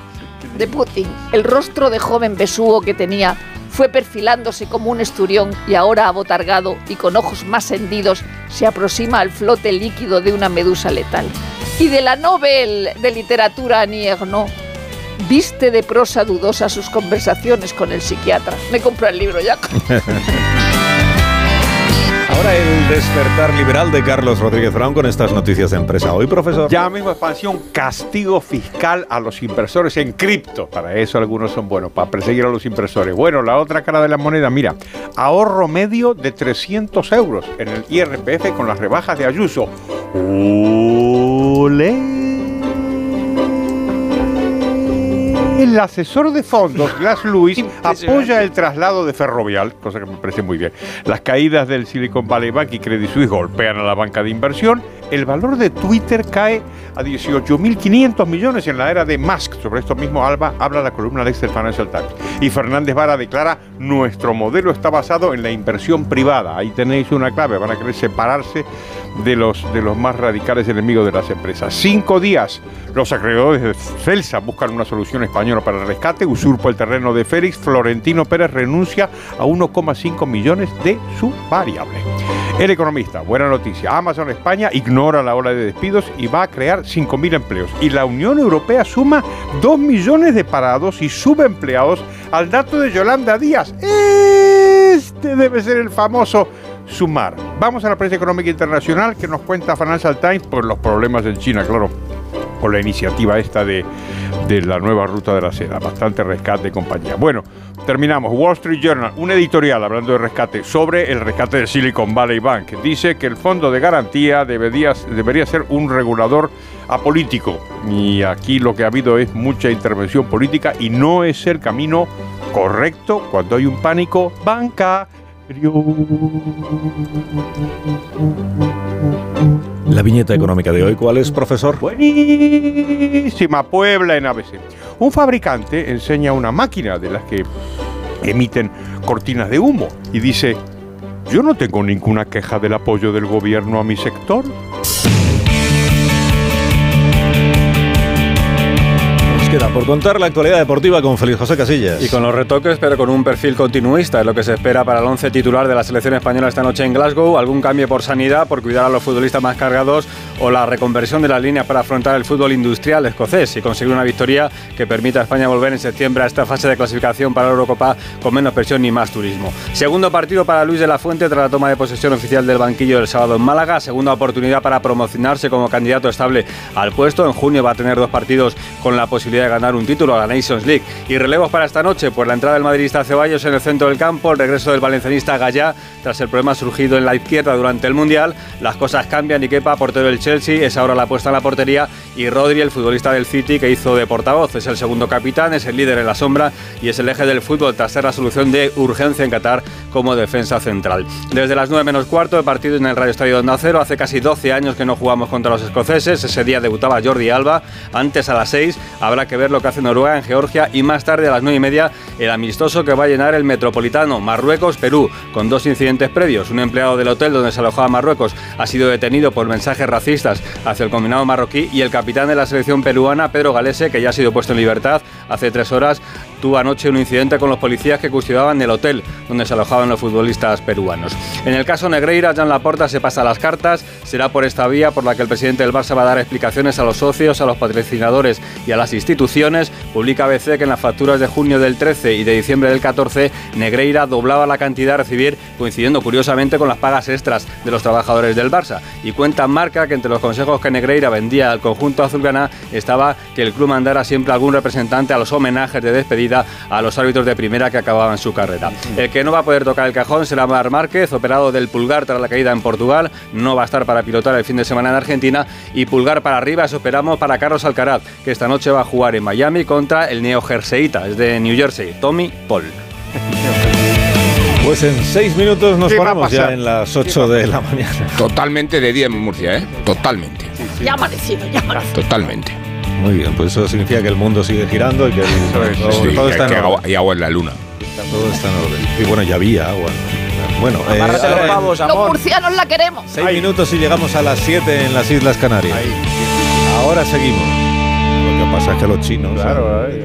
de Putin, el rostro de joven besugo que tenía fue perfilándose como un esturión y ahora abotargado y con ojos más hendidos se aproxima al flote líquido de una medusa letal. Y de la Nobel de Literatura Annie Ernaux, viste de prosa dudosa sus conversaciones con el psiquiatra. Me compro el libro ya. Ahora el despertar liberal de Carlos Rodríguez Brown con estas noticias de empresa. Hoy, profesor. Ya mismo expansión, castigo fiscal a los inversores en cripto. Para eso algunos son buenos, para perseguir a los inversores. Bueno, la otra cara de la moneda, mira, ahorro medio de 300 euros en el IRPF con las rebajas de Ayuso. ¡Ole! El asesor de fondos, Glass Lewis, apoya el traslado de Ferrovial, cosa que me parece muy bien. Las caídas del Silicon Valley Bank y Credit Suisse golpean a la banca de inversión. El valor de Twitter cae a 18.500 millones en la era de Musk. Sobre esto mismo Alba habla la columna de Excel Financial Times. Y Fernández Vara declara, nuestro modelo está basado en la inversión privada. Ahí tenéis una clave, van a querer separarse de los, de los más radicales enemigos de las empresas. Cinco días, los acreedores de Celsa buscan una solución española para el rescate, usurpa el terreno de Félix, Florentino Pérez renuncia a 1,5 millones de su variable. El economista, buena noticia, Amazon España ignora la ola de despidos y va a crear 5.000 empleos. Y la Unión Europea suma 2 millones de parados y subempleados al dato de Yolanda Díaz. Este debe ser el famoso sumar. Vamos a la prensa económica internacional que nos cuenta Financial Times por los problemas en China, claro, con la iniciativa esta de, de la nueva ruta de la seda. Bastante rescate y compañía. Bueno, terminamos. Wall Street Journal, un editorial hablando de rescate sobre el rescate de Silicon Valley Bank. Dice que el fondo de garantía debería, debería ser un regulador apolítico. Y aquí lo que ha habido es mucha intervención política y no es el camino correcto cuando hay un pánico banca. La viñeta económica de hoy, ¿cuál es, profesor? Buenísima, Puebla en ABC. Un fabricante enseña una máquina de las que emiten cortinas de humo y dice, yo no tengo ninguna queja del apoyo del gobierno a mi sector. Queda por contar la actualidad deportiva con Feliz José Casillas. Y con los retoques, pero con un perfil continuista, es lo que se espera para el once titular de la selección española esta noche en Glasgow. Algún cambio por sanidad, por cuidar a los futbolistas más cargados o la reconversión de las líneas para afrontar el fútbol industrial escocés y conseguir una victoria que permita a España volver en septiembre a esta fase de clasificación para la Eurocopa con menos presión ni más turismo. Segundo partido para Luis de la Fuente tras la toma de posesión oficial del banquillo del sábado en Málaga. Segunda oportunidad para promocionarse como candidato estable al puesto. En junio va a tener dos partidos con la posibilidad de ganar un título a la Nations League. Y relevos para esta noche, pues la entrada del madridista Ceballos en el centro del campo, el regreso del valencianista Gallá tras el problema surgido en la izquierda durante el Mundial. Las cosas cambian y quepa, portero del Chelsea, es ahora la puesta en la portería y Rodri, el futbolista del City que hizo de portavoz, es el segundo capitán, es el líder en la sombra y es el eje del fútbol tras ser la solución de urgencia en Qatar como defensa central. Desde las 9 menos cuarto, el partido en el Radio Estadio de Onda hace casi 12 años que no jugamos contra los escoceses, ese día debutaba Jordi Alba, antes a las 6 habrá que que ver lo que hace Noruega en Georgia y más tarde a las 9 y media el amistoso que va a llenar el Metropolitano Marruecos-Perú con dos incidentes previos. Un empleado del hotel donde se alojaba Marruecos ha sido detenido por mensajes racistas hacia el combinado marroquí y el capitán de la selección peruana, Pedro Galese, que ya ha sido puesto en libertad hace tres horas, tuvo anoche un incidente con los policías que custodiaban el hotel donde se alojaban los futbolistas peruanos. En el caso Negreira, Jan Laporta se pasa las cartas. Será por esta vía por la que el presidente del Barça va a dar explicaciones a los socios, a los patrocinadores y a las instituciones. Publica ABC que en las facturas de junio del 13 y de diciembre del 14, Negreira doblaba la cantidad a recibir, coincidiendo curiosamente con las pagas extras de los trabajadores del Barça. Y cuenta marca que entre los consejos que Negreira vendía al conjunto azulgrana estaba que el club mandara siempre algún representante a los homenajes de despedida a los árbitros de primera que acababan su carrera. El que no va a poder tocar el cajón será Mar Márquez, operado del pulgar tras la caída en Portugal. No va a estar para pilotar el fin de semana en Argentina. Y pulgar para arriba, eso esperamos para Carlos Alcaraz, que esta noche va a jugar en Miami contra el neo Jerseita, es de New Jersey, Tommy Paul. Pues en seis minutos nos ¿Qué va a ponemos ya en las 8 de la mañana. Totalmente de día en Murcia, ¿eh? Totalmente. Ya ha amanecido, ya ha amanecido. Totalmente. Muy bien, pues eso significa que el mundo sigue girando y que el- todo, Sí, todo que- está en que orden. agua- y agua en la luna. Todo está en orden. Y bueno, ya había agua. Bueno, eh, los en murcianos la queremos. seis minutos y llegamos a las 7 en las Islas Canarias. Ahora seguimos. Lo que pasa es que los chinos... Claro, ahí,